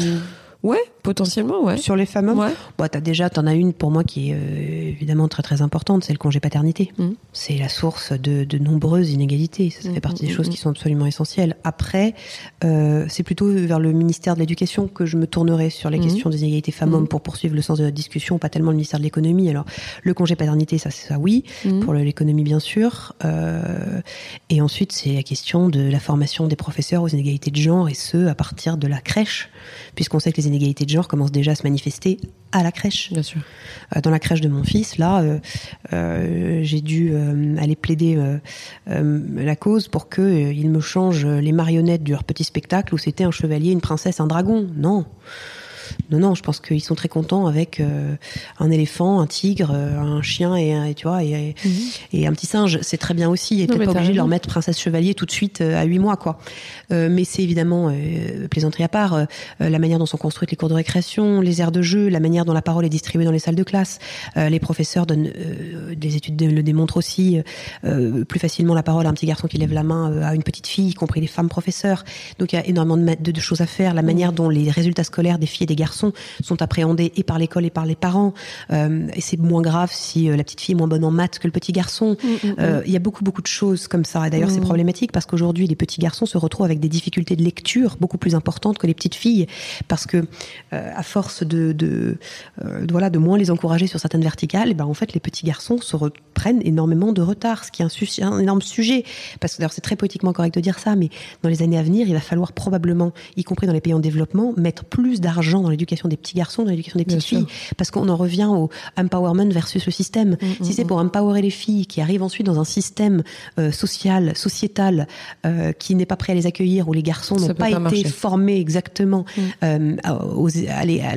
Ouais, potentiellement, ouais. Sur les femmes ouais. Bon, t'as déjà, t'en as une pour moi qui est euh, évidemment très très importante, c'est le congé paternité. Mmh. C'est la source de, de, nombreuses inégalités. Ça, fait mmh, partie des mmh, choses qui sont absolument essentielles. Après, euh, c'est plutôt vers le ministère de l'Éducation que je me tournerai sur les questions des inégalités femmes-hommes pour poursuivre le sens de la discussion, pas tellement le ministère de l'Économie. Alors, le congé paternité, ça, c'est ça, oui. Pour l'économie, bien sûr. Euh, et ensuite, c'est la question de la formation des professeurs aux inégalités de genre, et ce, à partir de la crèche, puisqu'on sait que les inégalités de genre commencent déjà à se manifester à la crèche. Bien sûr. Euh, dans la crèche de mon fils, là, euh, euh, j'ai dû aller plaider la cause pour que il me change les marionnettes de leur petit spectacle où c'était un chevalier, une princesse, un dragon. Non. Non, non, je pense qu'ils sont très contents avec euh, un éléphant, un tigre, euh, un chien et, et tu vois et, mhm. et, un petit singe. C'est très bien aussi. Et t'es pas obligé de leur mettre princesse chevalier tout de suite euh, à huit mois, quoi. mais c'est évidemment plaisanterie à part la manière dont sont construites les cours de récréation, les aires de jeu, la manière dont la parole est distribuée dans les salles de classe. les professeurs donnent, des études le démontrent aussi, plus facilement la parole à un petit garçon qui lève la main à une petite fille, y compris les femmes professeurs. Donc il y a énormément de, de, choses à faire. La mhm. manière dont les résultats scolaires des filles et des garçons sont appréhendés et par l'école et par les parents. Euh, et c'est moins grave si euh, la petite fille est moins bonne en maths que le petit garçon. Mm, mm, mm. Euh, il y a beaucoup beaucoup de choses comme ça. Et d'ailleurs, c'est problématique parce qu'aujourd'hui, les petits garçons se retrouvent avec des difficultés de lecture beaucoup plus importantes que les petites filles parce que à force de, de, voilà de moins les encourager sur certaines verticales, et eh ben en fait les petits garçons se reprennent énormément de retard, ce qui est un, un énorme sujet. Parce que d'ailleurs c'est très politiquement correct de dire ça, mais dans les années à venir, il va falloir probablement, y compris dans les pays en développement, mettre plus d'argent dans l'éducation des petits garçons, dans l'éducation des petites filles, parce qu'on en revient au empowerment versus le système. Mm, si mm, c'est pour mm. empowerer les filles qui arrivent ensuite dans un système euh, social, sociétal, euh, qui n'est pas prêt à les accueillir, où les garçons n'ont pas, été formés exactement euh,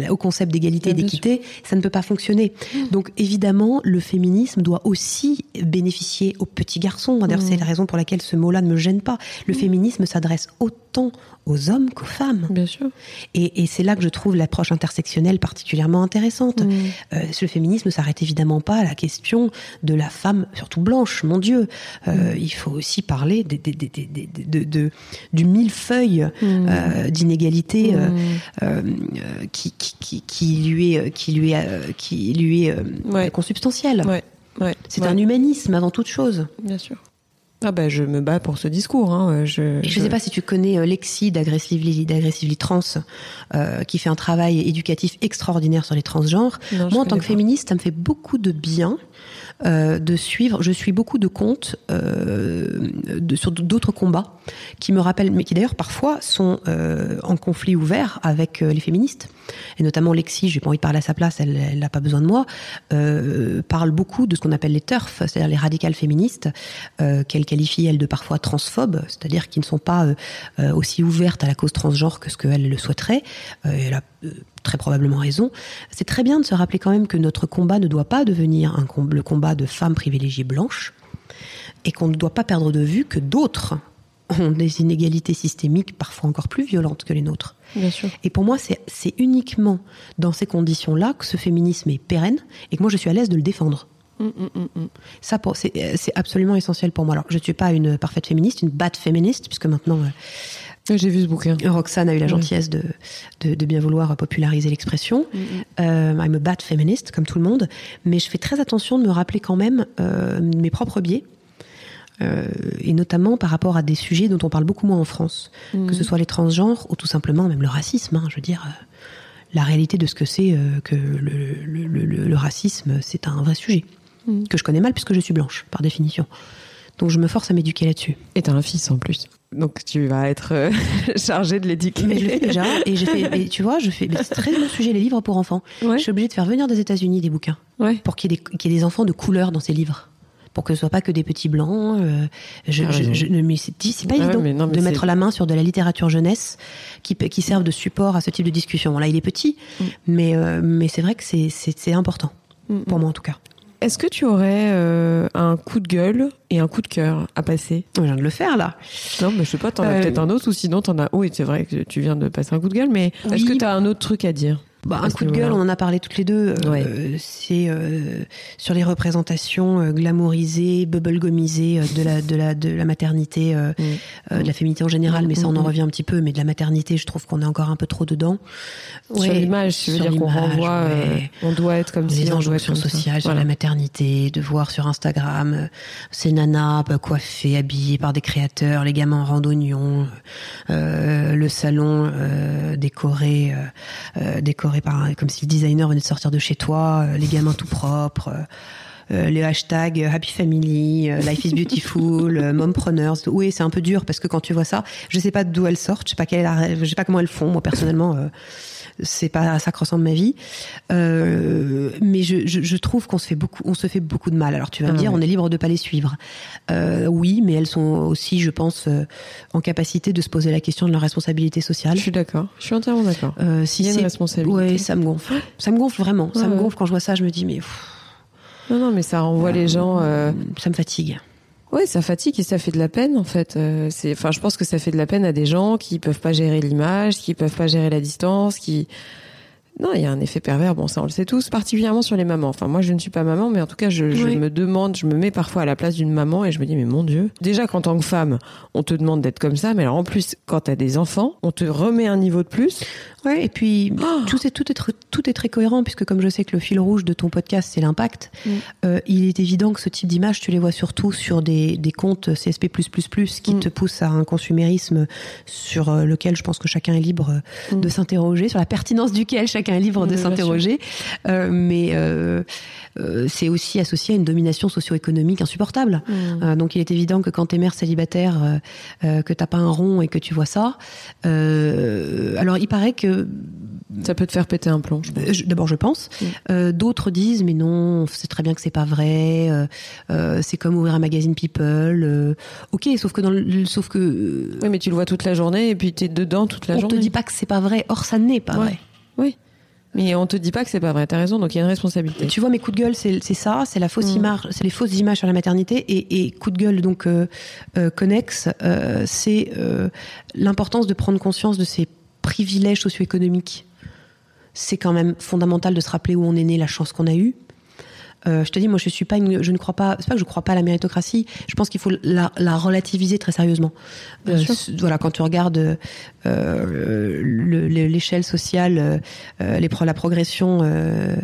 au concept d'égalité et d'équité, ça ne peut pas fonctionner. Donc évidemment, le féminisme doit aussi bénéficier aux petits garçons. D'ailleurs, c'est la raison pour laquelle ce mot-là ne me gêne pas. Le féminisme s'adresse autant autant aux hommes qu'aux femmes. Bien sûr. Et, c'est là que je trouve l'approche intersectionnelle particulièrement intéressante. Euh, le féminisme ne s'arrête évidemment pas à la question de la femme, surtout blanche, mon Dieu. Euh. Il faut aussi parler des, des, de, de, du millefeuille mm. euh, d'inégalités qui, qui, qui, lui est, qui lui est, qui lui est consubstantiel. Ouais. Ouais. C'est un humanisme avant toute chose. Bien sûr. Ah bah je me bats pour ce discours. Hein. Je ne sais pas si tu connais euh, Lexi d'Aggressively, Trans, euh, qui fait un travail éducatif extraordinaire sur les transgenres. Moi, en tant que féministe, ça me fait beaucoup de bien euh, de suivre. Je suis beaucoup de comptes euh, de, sur d'autres combats qui me rappellent, mais qui d'ailleurs parfois sont en conflit ouvert avec les féministes. Et notamment Lexi, j'ai pas envie de parler à sa place, elle n'a pas besoin de moi, euh, parle beaucoup de ce qu'on appelle les TERF, c'est-à-dire les radicales féministes, qu'elle qualifie elle de parfois transphobes, c'est-à-dire qui ne sont pas aussi ouvertes à la cause transgenre que ce qu'elle le souhaiterait. elle a très probablement raison, c'est très bien de se rappeler quand même que notre combat ne doit pas devenir un, le combat de femmes privilégiées blanches et qu'on ne doit pas perdre de vue que d'autres ont des inégalités systémiques parfois encore plus violentes que les nôtres. Bien sûr. Et pour moi, c'est uniquement dans ces conditions-là que ce féminisme est pérenne et que moi je suis à l'aise de le défendre. Hum, hum, hum, Ça, c'est absolument essentiel pour moi. Alors, je ne suis pas une parfaite féministe, une bad féministe, puisque maintenant, euh, j'ai vu ce bouquin. Roxane a eu la gentillesse de, de, bien vouloir populariser l'expression. Mm, mm. Euh, I'm a bad feminist, comme tout le monde. Mais je fais très attention de me rappeler quand même euh, mes propres biais. Euh, et notamment par rapport à des sujets dont on parle beaucoup moins en France, que ce mm. soit les transgenres ou tout simplement même le racisme. Hein, je veux dire, la réalité de ce que c'est que le, le, le, le racisme, c'est un vrai sujet que je connais mal puisque je suis blanche, par définition. Donc je me force à m'éduquer là-dessus. Et t'as un fils en plus. Donc tu vas être euh, chargé de l'éduquer. Mais je le fais déjà. Et tu vois, je fais. C'est très bon sujet les livres pour enfants. Je suis obligée de faire venir des États-Unis des bouquins pour qu'il y, ait des enfants de couleur dans ces livres pour que ce soit pas que des petits blancs. Euh, je, ah, je, je, mais c'est pas ah évident de mettre la main sur de la littérature jeunesse qui, qui serve de support à ce type de discussion. Là, il est petit, mm. mais, euh, mais c'est vrai que c'est important, mm, pour mm. moi en tout cas. Est-ce que tu aurais euh, un coup de gueule et un coup de cœur à passer? Je viens de le faire là. Non, mais je sais pas, t'en as peut-être un autre ou sinon t'en as. Oui, c'est vrai que tu viens de passer un coup de gueule, mais est-ce que t'as un autre truc à dire? Bah, un coup de gueule, on en a parlé toutes les deux. Euh, c'est euh, sur les représentations euh, glamourisées, bubblegumisées de la de la de la maternité, mm. de la féminité en général, mais ça on en mm. revient un petit peu. Mais de la maternité, je trouve qu'on est encore un peu trop dedans. Sur l'image, tu veux dire qu'on renvoie, on doit être comme les si injonctions sociales sur la maternité, de voir sur Instagram ces nanas coiffées, habillées par des créateurs, les gamins en randonnion, le salon décoré décoré comme si le designer venait de sortir de chez toi, euh, les gamins tout propres. Euh, euh, les hashtags Happy Family, Life is Beautiful, Mompreneurs. Oui, c'est un peu dur parce que quand tu vois ça, je sais pas d'où elles sortent, je sais pas quelle, je sais pas comment elles font. Moi personnellement, c'est pas ça que ressemble ma vie. Euh, mais je, je, je, trouve qu'on se fait beaucoup, on se fait beaucoup de mal. Alors tu vas me ah dire, on est libre de pas les suivre. Euh, oui, mais elles sont aussi, je pense, euh, en capacité de se poser la question de leur responsabilité sociale. Je suis d'accord. Je suis entièrement d'accord. Euh, si c'est responsabilité. Ouais, ça me gonfle. Ça me gonfle vraiment. Ça me gonfle quand je vois ça. Je me dis mais. Non, non, mais ça renvoie les gens. Euh, ça me fatigue. Oui, ça fatigue et ça fait de la peine en fait. Euh, c'est, enfin, je pense que ça fait de la peine à des gens qui peuvent pas gérer l'image, qui peuvent pas gérer la distance, qui non, il y a un effet pervers, bon ça on le sait tous, particulièrement sur les mamans. Enfin moi je ne suis pas maman, mais en tout cas je, je me demande, je me mets parfois à la place d'une maman et je me dis mais mon Dieu. Déjà qu'en tant que femme, on te demande d'être comme ça, mais alors en plus quand t'as des enfants, on te remet un niveau de plus. Ouais, et puis oh tout, est, tout, est, tout est très cohérent puisque comme je sais que le fil rouge de ton podcast c'est l'impact, mm. euh, il est évident que ce type d'image tu les vois surtout sur des, des comptes CSP+++ qui mm. te poussent à un consumérisme sur euh, lequel je pense que chacun est libre mm. de s'interroger, sur la pertinence duquel chacun un livre de s'interroger, euh, mais euh, c'est aussi associé à une domination socio-économique insupportable. Donc il est évident que quand t'es mère célibataire, que t'as pas un rond et que tu vois ça, alors il paraît que ça peut te faire péter un plomb. D'abord, je pense. Mmh. D'autres disent, mais non, c'est très bien que c'est pas vrai. c'est comme ouvrir un magazine People. ok, sauf que dans le, sauf que. oui, mais tu le vois toute la journée et puis t'es dedans toute la journée. On te dit pas que c'est pas vrai. Or, ça n'est pas vrai. Oui. Mais on te dit pas que c'est pas vrai. T'as raison. Donc il y a une responsabilité. Tu vois, mes coups de gueule, c'est ça, c'est la fausse mm. image, c'est les fausses images sur la maternité. Et, et coup de gueule donc euh, euh, connexe, euh, c'est l'importance de prendre conscience de ces privilèges socio-économiques. C'est quand même fondamental de se rappeler où on est né, la chance qu'on a eue. Euh, je te dis, moi, je suis pas, une, je ne crois pas. C'est pas que je crois pas à la méritocratie. Je pense qu'il faut la, la, relativiser très sérieusement. Euh, voilà, quand tu regardes euh, l'échelle sociale, les, la progression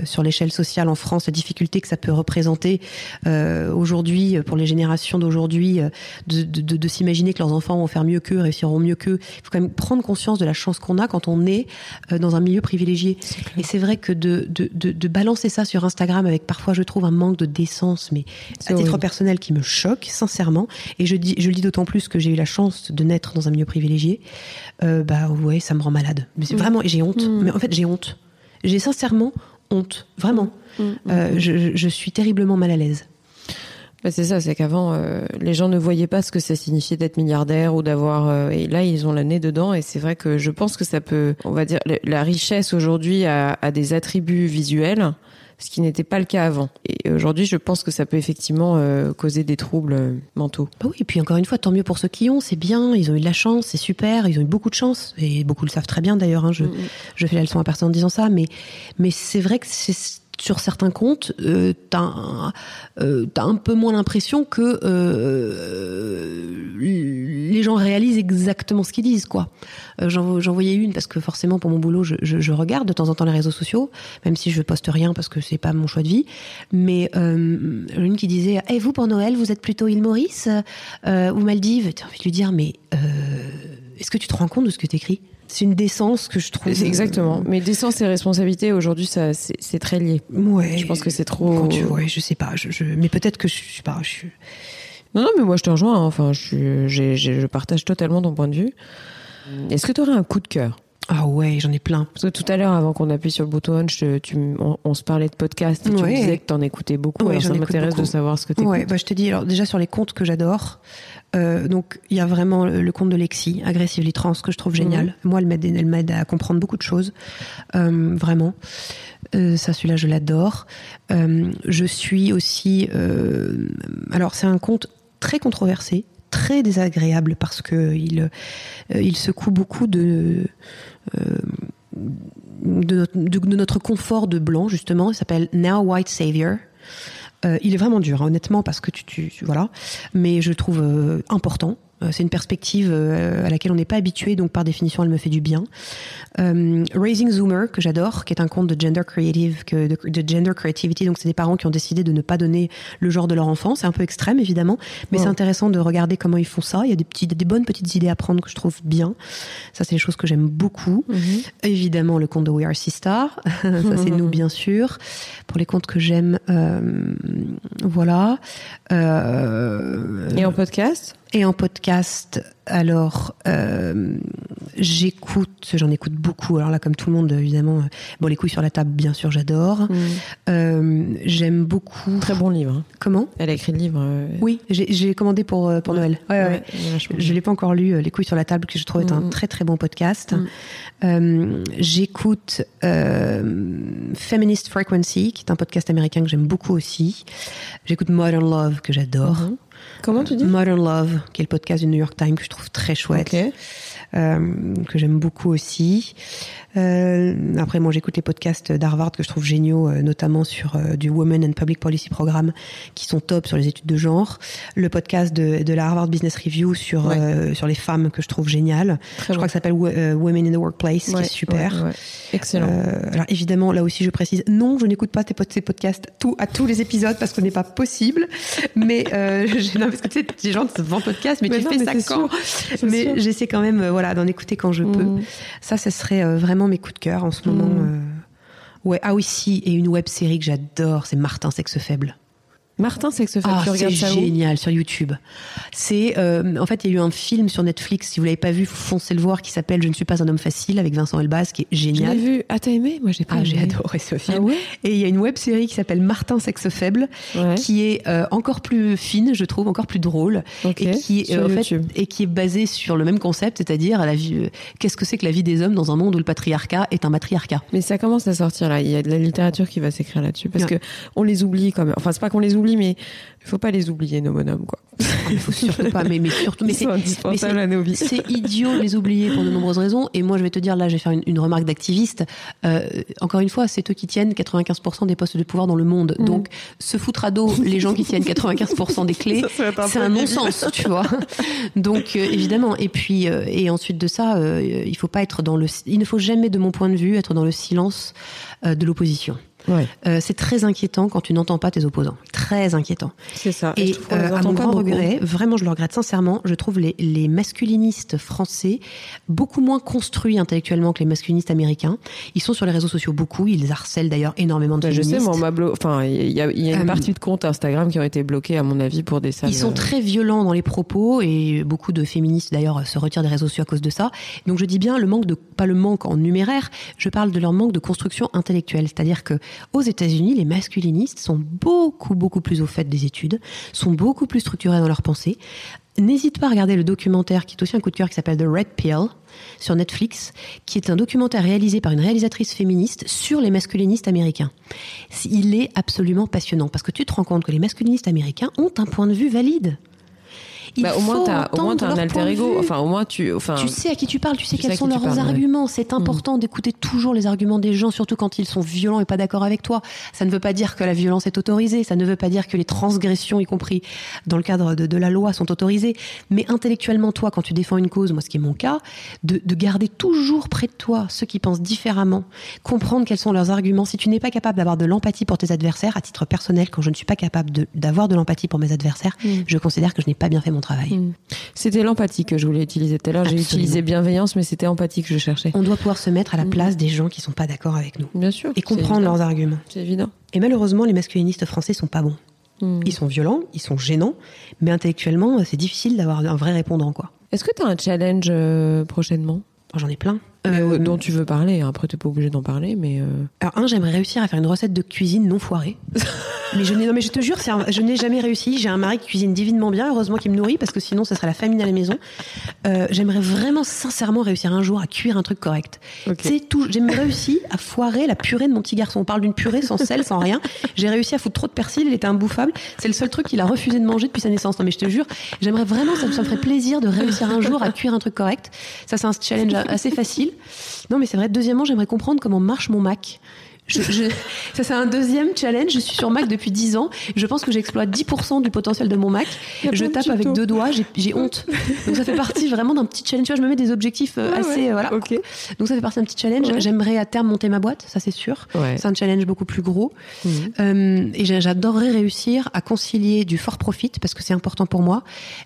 sur l'échelle sociale en France, la difficulté que ça peut représenter aujourd'hui pour les générations d'aujourd'hui, de, de, de, de s'imaginer que leurs enfants vont faire mieux qu'eux, réussiront mieux qu'eux. Il faut quand même prendre conscience de la chance qu'on a quand on est dans un milieu privilégié. Et c'est vrai que de, de, de, balancer ça sur Instagram avec parfois, je trouve, un manque de décence, mais à titre personnel qui me choque, sincèrement. Et je, dis, je le dis d'autant plus que j'ai eu la chance de naître dans un milieu privilégié. Euh, bah ouais, ça me rend malade. Mais c'est mm. vraiment, j'ai honte. Mm. Mais en fait, j'ai honte. J'ai sincèrement honte, vraiment. Mm. Euh, je, je, suis terriblement mal à l'aise. Bah c'est ça, c'est qu'avant, euh, les gens ne voyaient pas ce que ça signifiait d'être milliardaire ou d'avoir. et là, ils ont la nez dedans. Et c'est vrai que je pense que ça peut, on va dire, la richesse aujourd'hui a, a, des attributs visuels ce qui n'était pas le cas avant. Et aujourd'hui, je pense que ça peut effectivement euh, causer des troubles euh, mentaux. Bah oui, et puis encore une fois, tant mieux pour ceux qui ont, c'est bien, ils ont eu de la chance, c'est super, ils ont eu beaucoup de chance, et beaucoup le savent très bien d'ailleurs, hein, je, mm, mm. je fais la leçon à personne en disant ça, mais, mais c'est vrai que c'est sur certains comptes, euh, t'as euh, as un peu moins l'impression que euh, les gens réalisent exactement ce qu'ils disent, quoi. Euh, j'en voyais une parce que forcément pour mon boulot, je, je, je, regarde de temps en temps les réseaux sociaux, même si je poste rien parce que c'est pas mon choix de vie. Mais euh, une qui disait, et eh, vous pour Noël, vous êtes plutôt île Maurice ou Maldives? T'as envie de lui dire, mais est-ce que tu te rends compte de ce que t'écris? C'est une décence que je trouve. Exactement. Mais décence et responsabilité, aujourd'hui, ça, c'est très lié. Ouais. Je pense que c'est trop. Quand tu, ouais, je sais pas. Je, mais peut-être que je, sais pas. Je suis... Non, non, mais moi, je te rejoins. Hein. Enfin, je, je partage totalement ton point de vue. Est-ce que tu aurais un coup de cœur ah ouais, j'en ai plein. Parce que tout à l'heure, avant qu'on appuie sur le bouton, je, tu, on, se parlait de podcast et tu me disais que t'en écoutais beaucoup. alors ça m'intéresse de savoir ce que tu Ouais, bah je te dis, alors déjà sur les comptes que j'adore, euh, donc il y a vraiment le, compte de Lexi, Aggressively Trans, que je trouve génial. Mhm. Moi, elle m'aide, à comprendre beaucoup de choses, euh, vraiment. Euh, ça, celui-là, je l'adore. Je suis aussi, alors c'est un compte très controversé, très désagréable parce que il, il secoue beaucoup de de notre, de, notre, confort de blanc, justement. Il s'appelle Now White Savior. Euh, il est vraiment dur, hein, honnêtement, parce que tu, tu, voilà. Mais je trouve euh, important euh, c'est une perspective euh, à laquelle on n'est pas habitué, donc par définition, elle me fait du bien. Euh, Raising Zoomer, que j'adore, qui est un conte de gender creative, que, de, de gender creativity. Donc, c'est des parents qui ont décidé de ne pas donner le genre de leur enfant. C'est un peu extrême, évidemment, mais c'est intéressant de regarder comment ils font ça. Il y a des des bonnes petites idées à prendre que je trouve bien. Ça, c'est des choses que j'aime beaucoup. Mhm. Évidemment, le conte de We Are Sister. ça, c'est nous, bien sûr. Pour les contes que j'aime, euh, voilà. Euh, Et en podcast? Et en podcast, alors euh, j'écoute, j'en écoute beaucoup. Alors là, comme tout le monde, évidemment, euh, bon les couilles sur la table, bien sûr, j'adore. Mm. Euh, J'aime beaucoup. Très bon livre. Hein. Comment? Elle a écrit le livre. Euh, oui, j'ai commandé pour pour Noël. Ouais, ouais. Je l'ai pas encore lu. Les couilles sur la table, que je trouve être un mm. très très bon podcast. Mm. J'écoute Feminist Frequency, qui est un podcast américain que j'aime beaucoup aussi. J'écoute Modern Love, que j'adore. Comment tu dis? Modern Love, qui est le podcast du New York Times que je trouve très chouette, que j'aime beaucoup aussi. Euh, après, moi, j'écoute les podcasts d'Harvard que je trouve géniaux, euh, notamment sur euh, du Women and Public Policy Programme, qui sont top sur les études de genre. Le podcast de, de la Harvard Business Review sur euh, sur les femmes que je trouve génial. je crois que ça s'appelle Women in the Workplace, qui est super. Excellent. alors évidemment, là aussi, je précise, non, je n'écoute pas tes, ces podcasts tout, à tous les épisodes parce que ce n'est pas possible. Mais non, parce que tu sais, les gens se vendent podcast, mais, tu fais ça quand? Mais j'essaie quand même, voilà, d'en écouter quand je peux. Mmh. Ça, ce serait vraiment mes coups de cœur en ce moment. Mm. Euh. Ouais, ah oui, si, et une web série que j'adore, c'est Martin Sexe Faible. Martin Sexe Faible, ah, tu regardes ça génial sur YouTube. C'est euh, en fait il y a eu un film sur Netflix. Si vous l'avez pas vu, foncez le voir qui s'appelle Je ne suis pas un homme facile avec Vincent Elbaz qui est génial. Je l'ai vu. Ah t'as aimé? Moi j'ai pas. Ah j'ai adoré ce film. Ah ouais? Et il y a une web série qui s'appelle Martin Sexe Faible qui est euh, encore plus fine, je trouve, encore plus drôle et qui euh, en fait, et qui est basée sur le même concept, c'est-à-dire la vie. Qu'est-ce que c'est que la vie des hommes dans un monde où le patriarcat est un matriarcat? Mais ça commence à sortir là. Il y a de la littérature qui va s'écrire là-dessus parce que on les oublie quand même. Enfin c'est pas qu'on les oublie mais il faut pas les oublier, nos bonhommes, quoi. Il ah, faut surtout pas, mais, mais surtout, mais c'est. C'est idiot de les oublier pour de nombreuses raisons. Et moi, je vais te dire, là, je vais faire une, remarque d'activiste. Euh, encore une fois, c'est eux qui tiennent 95% des postes de pouvoir dans le monde. Mm. Donc, se foutre à dos les gens qui tiennent 95% des clés, c'est un non-sens, tu vois. Donc, euh, évidemment. Et puis, euh, et ensuite de ça, il faut pas être dans le, il ne faut jamais, de mon point de vue, être dans le silence de l'opposition. Ouais. Euh, c'est très inquiétant quand tu n'entends pas tes opposants. Très inquiétant. C'est ça. Et, euh, à mon grand regret, vraiment, je le regrette sincèrement, je trouve les, les masculinistes français beaucoup moins construits intellectuellement que les masculinistes américains. Ils sont sur les réseaux sociaux beaucoup, ils harcèlent d'ailleurs énormément de féministes. Je sais, moi, Enfin, il y a, y a une euh, partie de comptes Instagram qui ont été bloqués, à mon avis, pour des salles. Ils sont très violents dans les propos et beaucoup de féministes d'ailleurs se retirent des réseaux sociaux à cause de ça. Donc je dis bien le manque de, pas le manque en numéraire, je parle de leur manque de construction intellectuelle. C'est-à-dire que aux États-Unis, les masculinistes sont beaucoup, beaucoup plus au fait des études, sont beaucoup plus structurés dans leur pensée. N'hésite pas à regarder le documentaire qui est aussi un coup de cœur qui s'appelle The Red Pill sur Netflix, qui est un documentaire réalisé par une réalisatrice féministe sur les masculinistes américains. Il est absolument passionnant parce que tu te rends compte que les masculinistes américains ont un point de vue valide. Bah, au moins, au moins, un alter ego. Enfin, au moins, tu, enfin. Tu sais à qui tu parles, tu sais quels sont leurs arguments. C'est mm. important d'écouter toujours les arguments des gens, surtout quand ils sont violents et pas d'accord avec toi. Ça ne veut pas dire que la violence est autorisée. Ça ne veut pas dire que les transgressions, y compris dans le cadre de, de la loi, sont autorisées. Mais intellectuellement, toi, quand tu défends une cause, moi, ce qui est mon cas, de, de garder toujours près de toi ceux qui pensent différemment, comprendre quels sont leurs arguments. Si tu n'es pas capable d'avoir de l'empathie pour tes adversaires, à titre personnel, quand je ne suis pas capable d'avoir de, l'empathie pour mes adversaires, mm. je considère que je n'ai pas bien fait mon travail. Hmm. C'était l'empathie que je voulais utiliser tout à l'heure. J'ai utilisé bienveillance, mais c'était empathie que je cherchais. On doit pouvoir se mettre à la hmm. place des gens qui sont pas d'accord avec nous. Bien sûr. Et comprendre leurs arguments. C'est évident. Et malheureusement, les masculinistes français sont pas bons. Hmm. Ils sont violents, ils sont gênants, mais intellectuellement, c'est difficile d'avoir un vrai répondant, quoi. Est-ce que tu as un challenge euh, prochainement? J'en ai plein. Euh, dont tu veux parler. Après, t'es pas obligé d'en parler, mais. Euh... Alors, un, j'aimerais réussir à faire une recette de cuisine non foirée. mais je n'ai, non, mais je te jure, je n'ai jamais réussi. J'ai un mari qui cuisine divinement bien, heureusement qu'il me nourrit, parce que sinon, ça serait la famine à la maison. Euh, j'aimerais vraiment, sincèrement, réussir un jour à cuire un truc correct. C'est tout. J'ai réussi à foirer la purée de mon petit garçon. On parle d'une purée sans sel, sans rien. J'ai réussi à foutre trop de persil, il était imbouffable. C'est le seul truc qu'il a refusé de manger depuis sa naissance. Non, mais je te jure, j'aimerais vraiment, ça me ferait plaisir de réussir un jour à cuire un truc correct. Ça, c'est un challenge assez facile. Non, mais c'est vrai. Deuxièmement, j'aimerais comprendre comment marche mon Mac. Je, je, ça, c'est un deuxième challenge. Je suis sur Mac depuis 10 ans. Je pense que j'exploite 10% du potentiel de mon Mac. Je tape avec deux doigts. J'ai honte. Donc, ça fait partie vraiment d'un petit challenge. Tu vois, je me mets des objectifs euh, assez. Euh, voilà. Donc, ça fait partie d'un petit challenge. J'aimerais à terme monter ma boîte, ça, c'est sûr. C'est un challenge beaucoup plus gros. Mhm. Euh, et j'adorerais réussir à concilier du fort profit, parce que c'est important pour moi,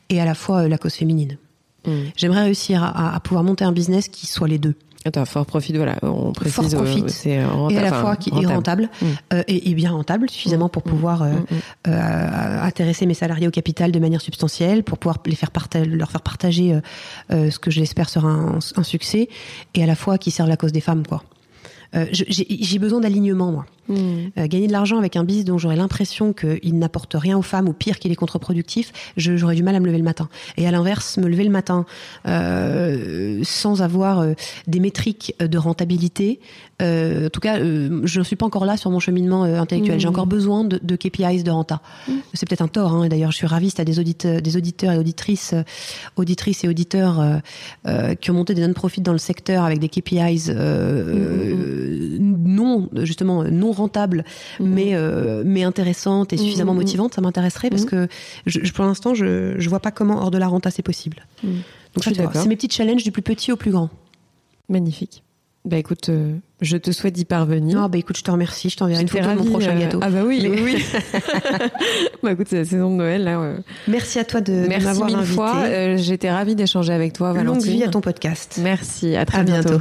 et à la fois la cause féminine. Mhm. J'aimerais réussir à, à pouvoir monter un business qui soit les deux. Attends, fort profit, voilà, on précise. Fort euh, profit, c'est rentable, et à la fois qui est rentable mm. euh, et, bien rentable suffisamment pour mm. pouvoir euh, mm. intéresser mes salariés au capital de manière substantielle, pour pouvoir les faire leur faire partager ce que je l'espère sera un, un, succès, et à la fois qui sert la cause des femmes, quoi. J'ai besoin d'alignement, moi. Hmm. Euh, gagner de l'argent avec un business dont j'aurais l'impression qu'il n'apporte rien aux femmes ou pire qu'il est contre-productif, j'aurais du mal à me lever le matin. Et à l'inverse, me lever le matin euh, sans avoir euh, des métriques de rentabilité, en tout cas, je ne suis pas encore là sur mon cheminement intellectuel. J'ai hmm. encore besoin de, de KPIs de renta. Hmm. C'est peut-être un tort. Hein, D'ailleurs, je suis ravie si tu as des, auditeurs, des auditeurs et auditrices, auditrices et auditeurs qui ont monté des non-profits dans le secteur avec des KPIs non, justement, non rentable, mhm. mais, euh, mais intéressante et suffisamment mhm. motivante, ça m'intéresserait parce mhm. que je, pour l'instant, je ne vois pas comment hors de la renta c'est possible. Donc c'est mes petits challenges du plus petit au plus grand. Magnifique. Bah écoute, euh, je te souhaite d'y parvenir. Ah bah écoute, je te remercie, je t'enverrai une photo de mon prochain euh, gâteau. Ah bah oui, oui. bah écoute, c'est la saison de Noël là. Merci à toi de, m'avoir invité. fois. J'étais ravie d'échanger avec toi, Valentine. Longue vie à ton podcast. Merci, à très bientôt.